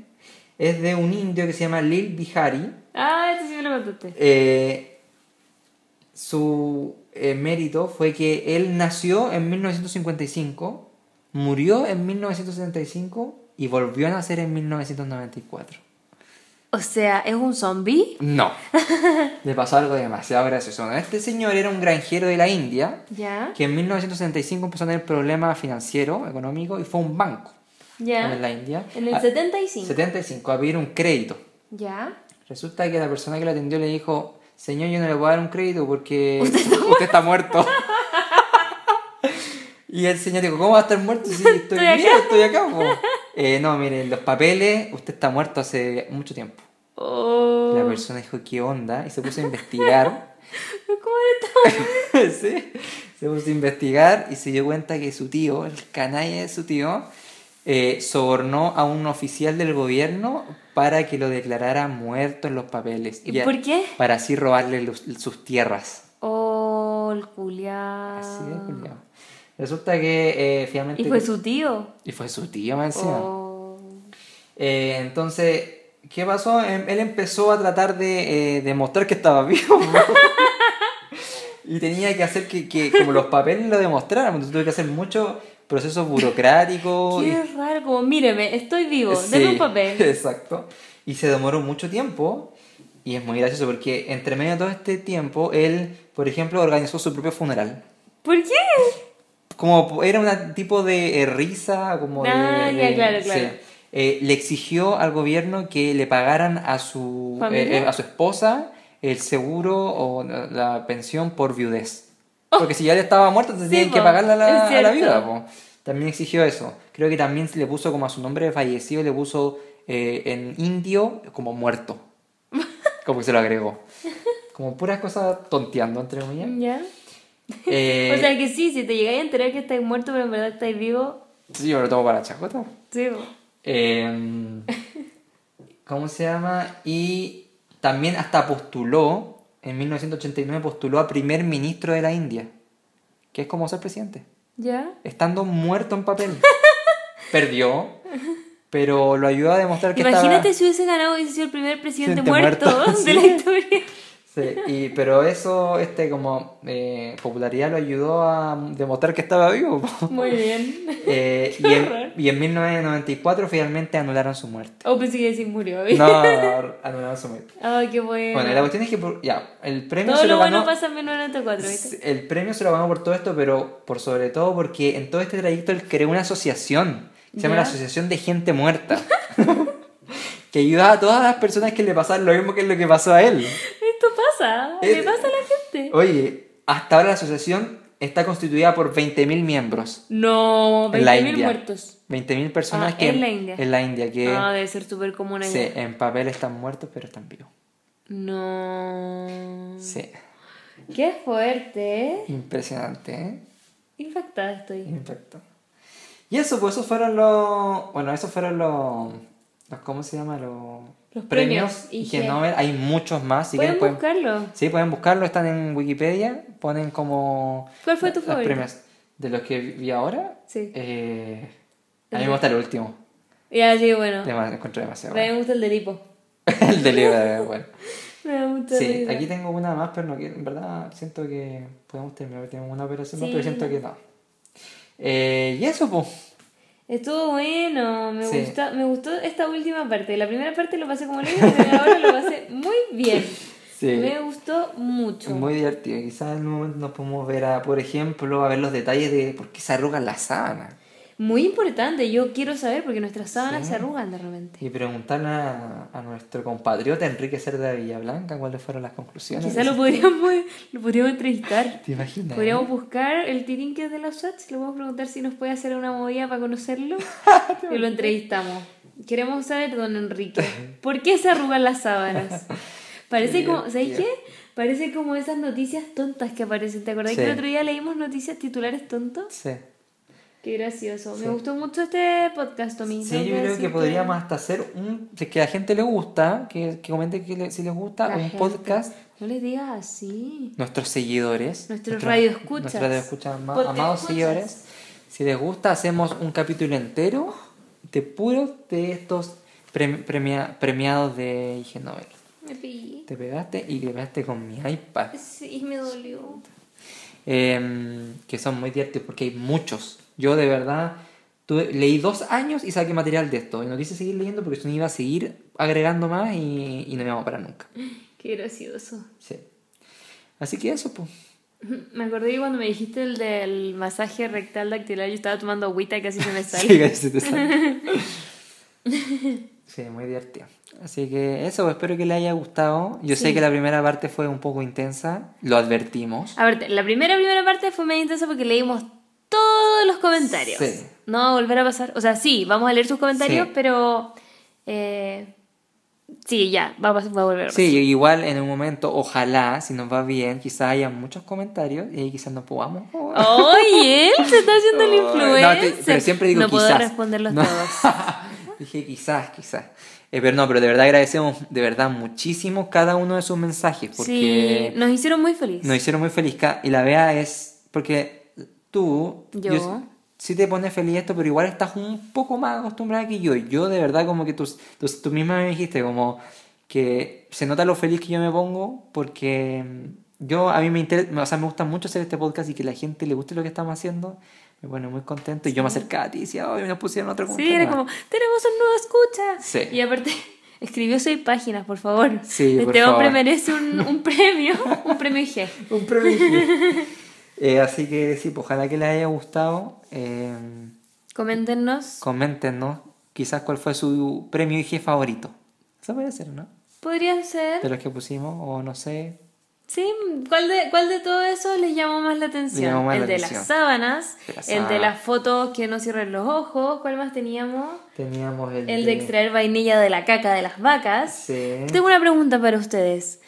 es de un indio que se llama Lil Bihari. Ah, este sí me lo contaste. Eh, su eh, mérito fue que él nació en 1955, murió en 1975 y volvió a nacer en 1994. O sea, ¿es un zombie? No, le pasó algo demasiado gracioso. Este señor era un granjero de la India Ya. que en 1975 empezó a tener problemas financieros, económicos y fue a un banco Ya. en la India. En el a- 75. 75 a pedir un crédito. Ya. Resulta que la persona que lo atendió le dijo, señor, yo no le puedo dar un crédito porque usted está, muerto. y el señor dijo, ¿cómo va a estar muerto? Sí, estoy, Estoy estoy acá. po". Eh, no, mire, los papeles, usted está muerto hace mucho tiempo. Oh. La persona dijo, ¿qué onda? Y se puso a investigar. ¿Cómo sí. se puso a investigar y se dio cuenta que su tío, el canalla de su tío, eh, sobornó a un oficial del gobierno para que lo declarara muerto en los papeles. ¿Y por qué? Para así robarle los- sus tierras. Oh, el culiao. Así de culiao. Resulta que eh, finalmente... ¿Y fue su tío? Y fue su tío, más encima. Oh. Eh, entonces, ¿qué pasó? Em- Él empezó a tratar de eh, demostrar que estaba vivo. y tenía que hacer que, que como los papeles lo demostraran. Entonces tuve que hacer muchos procesos burocráticos. y- Qué raro, como míreme, estoy vivo, Sí, denme un papel. Exacto. Y se demoró mucho tiempo. Y es muy gracioso porque entre medio de todo este tiempo, él, por ejemplo, organizó su propio funeral. ¿Por qué? Como era un tipo de eh, risa, como de... Ah, ya, de- claro, claro. Eh, le exigió al gobierno que le pagaran a su, eh, eh, a su esposa el seguro o la, la pensión por viudez. Oh. Porque si ya le estaba entonces Sí, tienen que po, pagarle a la, es a la cierto. viuda. po. También exigió eso. Creo que también le puso como a su nombre de fallecido, le puso eh, en indio como muerto. Como que se lo agregó. Como puras cosas tonteando, entre comillas. ¿Ya? Eh, o sea que sí, si te llegáis a enterar que estáis muerto, pero en verdad estáis vivo, sí, yo me lo tomo para la chacota. sí. Eh, ¿Cómo se llama? Y también hasta postuló, en 1989 postuló a primer ministro de la India, que es como ser presidente, ¿Ya? estando muerto en papel. Perdió, pero lo ayudó a demostrar que Imagínate estaba... si hubiese ganado y hubiese sido el primer presidente muerto, muerto, de la historia. Sí, y, pero eso, este, como eh, popularidad lo ayudó a demostrar que estaba vivo. Muy bien. Eh, y, en, y en 1994 finalmente anularon su muerte. Oh, pensé que sí murió. No, anularon su muerte. Ay, qué bueno. Bueno, la cuestión es que por- ya, el premio Todo se lo lo bueno ganó. pasa en 1994, ¿viste? El premio se lo ganó por todo esto, pero por sobre todo porque en todo este trayecto él creó una asociación. Se llama ¿Ya? la Asociación de Gente Muerta. que ayuda a todas las personas que le pasaron lo mismo que lo que pasó a él. Esto pasa, le Eh, pasa a la gente. Oye, hasta ahora la asociación está constituida por 20.000 miembros. No, En la 20.000 India. muertos. 20.000 personas Ah, que... en la India. En la India, que Ah, debe ser súper común sí, en papel están muertos, pero están vivos. No. Sí. Qué fuerte, ¿eh? Impresionante, ¿eh? Impactada estoy. Impacto. Y eso, pues esos fueron los. Bueno, esos fueron los. los ¿Cómo se llama? Los, Los premios IG. IG Nobel. Hay muchos más. Si ¿Pueden quieren, pueden, buscarlo? sí, pueden buscarlo. Están en Wikipedia. Ponen como. ¿Cuál fue tu favorito? premios. De los que vi ahora. Sí. eh, a mí me gusta el último. Ya, sí, bueno. Dema- Lo encontré demasiado. A mí me gusta el del hipo. bueno. el de Leo, bueno. Me mucha Sí, aquí tengo una más, pero no quiero- en verdad siento que podemos terminar. Tenemos una operación más, pero siento que no. Eh, y eso, pues. Estuvo bueno, me, Sí. gustó, me gustó esta última parte. La primera parte lo pasé como lejos, pero ahora lo pasé muy bien. Sí. Me gustó mucho. Muy divertido. Quizás en un momento nos podemos ver, a, por ejemplo, a ver los detalles de por qué se arrugan las sábanas. Muy importante, yo quiero saber porque nuestras sábanas Sí. se arrugan de repente. Y preguntarle a, a nuestro compatriota Enrique Cerda Villablanca cuáles fueron las conclusiones. Quizá lo podríamos, lo podríamos entrevistar. ¿Te imaginas? Podríamos buscar el tirinque de los Sats, le podemos preguntar si nos puede hacer una movida para conocerlo y lo entrevistamos. Queremos saber, don Enrique, ¿por qué se arrugan las sábanas? Parece como, ¿sabes divertido. qué? Parece como esas noticias tontas que aparecen. ¿Te acordás Sí. que el otro día leímos noticias titulares tontos? Sí. Qué gracioso. Sí. Me gustó mucho este podcast, Tommy. Sí, yo creo que podríamos hasta hacer un. Si es que a la gente le gusta, que, que comente que le- si les gusta, La un gente. podcast. No les digas así. Nuestros seguidores. Nuestros radioescuchas. Nuestros radioescuchas, ama- amados escuchas. seguidores. Si les gusta, hacemos un capítulo entero de puros de estos premi- premia- premiados de IG Nobel. Me pillé. Te pegaste y te pegaste con mi iPad. Sí, me dolió. Em, que son muy divertidos porque hay muchos. Yo de verdad tuve- leí dos años y saqué material de esto. Y no quise seguir leyendo porque si no iba a seguir agregando más y, y no me vamos para nunca. Qué gracioso. Sí. Así que eso, pues. Me acordé que cuando me dijiste el del masaje rectal dactilar, yo estaba tomando agüita y casi se me sale. Sí, casi se te sale. Sí, muy divertido. Así que eso, pues, espero que les haya gustado. Yo sé que la primera parte fue un poco intensa, lo advertimos. A ver, la primera primera parte fue medio intensa porque leímos todos los comentarios. Sí. No va a volver a pasar. O sea, sí, vamos a leer sus comentarios, Sí. pero eh, Sí, ya, va, a va a volver. Sí, igual en un momento, ojalá, si nos va bien, quizás haya muchos comentarios y ahí quizás nos podamos. Oye, él se está haciendo el no, influencer. te- pero siempre digo no puedo quizás. responderlos No. todos. Dije quizás, quizás. Eh, pero no, pero de verdad agradecemos de verdad muchísimo cada uno de sus mensajes porque Sí, nos hicieron muy felices. nos hicieron muy feliz. Y la vea es porque tú, Yo. sí te pone feliz esto, pero igual estás un poco más acostumbrada que yo. Yo de verdad como que tú, tú, tú misma me dijiste como que se nota lo feliz que yo me pongo porque mm, yo a mí me interesa, o sea, me gusta mucho hacer este podcast y que la gente le guste lo que estamos haciendo. Me pone muy contento y yo me acercaba a ti y decía, ay, nos pusieron otro Sí, era más". como, tenemos un nuevo escucha. Sí. Y aparte, escribió seis páginas, por favor. Sí, por este hombre favor. merece un, un premio, un premio IG. Un prodigio. Eh, así que sí, pues, ojalá que les haya gustado. Eh, Coméntenos. coméntenos quizás cuál fue su premio IG favorito. Eso puede ser, ¿no? Podría ser. De los que pusimos, o no sé. Sí, ¿cuál de, ¿cuál de todo eso les llamó más la atención? más el la de atención. las sábanas, De la el de las fotos que no cierren los ojos, ¿cuál más teníamos? Teníamos el, El de extraer vainilla de la caca de las vacas. Sí. Tengo una pregunta para ustedes.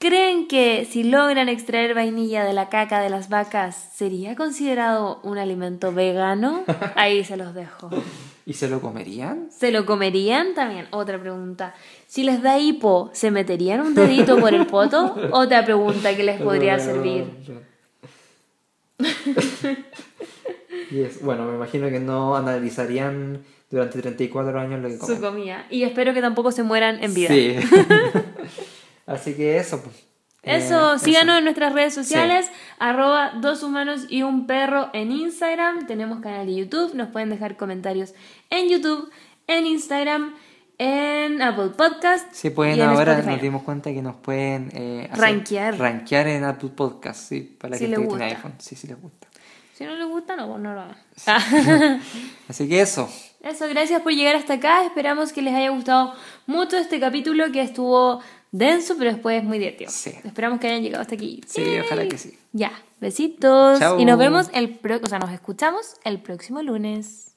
¿Creen que si logran extraer vainilla de la caca de las vacas, sería considerado un alimento vegano? Ahí se los dejo. ¿Y se lo comerían? ¿Se lo comerían? También, otra pregunta. Si les da hipo, ¿se meterían un dedito por el poto? Otra pregunta que les podría servir. Bueno, me imagino que no analizarían durante 34 años lo que comen. Su comida. Y espero que tampoco se mueran en vida. Sí. Así que eso, pues. Eso, Eh, síganos en nuestras redes sociales, arroba dos humanos y un perro en Instagram, tenemos canal de YouTube, nos pueden dejar comentarios en YouTube, en Instagram, en Apple Podcast. Sí, pueden ahora, Spotify. nos dimos cuenta que nos pueden eh, hacer- Rankear. rankear en Apple Podcast, sí, para Si les que gusta. iPhone. Sí, sí les gusta. Si no les gusta, no, no lo hagan. Así que eso. Eso, gracias por llegar hasta acá, esperamos que les haya gustado mucho este capítulo que estuvo denso, pero después muy divertido. Sí. Esperamos que hayan llegado hasta aquí. Sí, ojalá que sí. Ya, besitos. Chao. Y nos vemos el pro o sea, nos escuchamos el próximo lunes.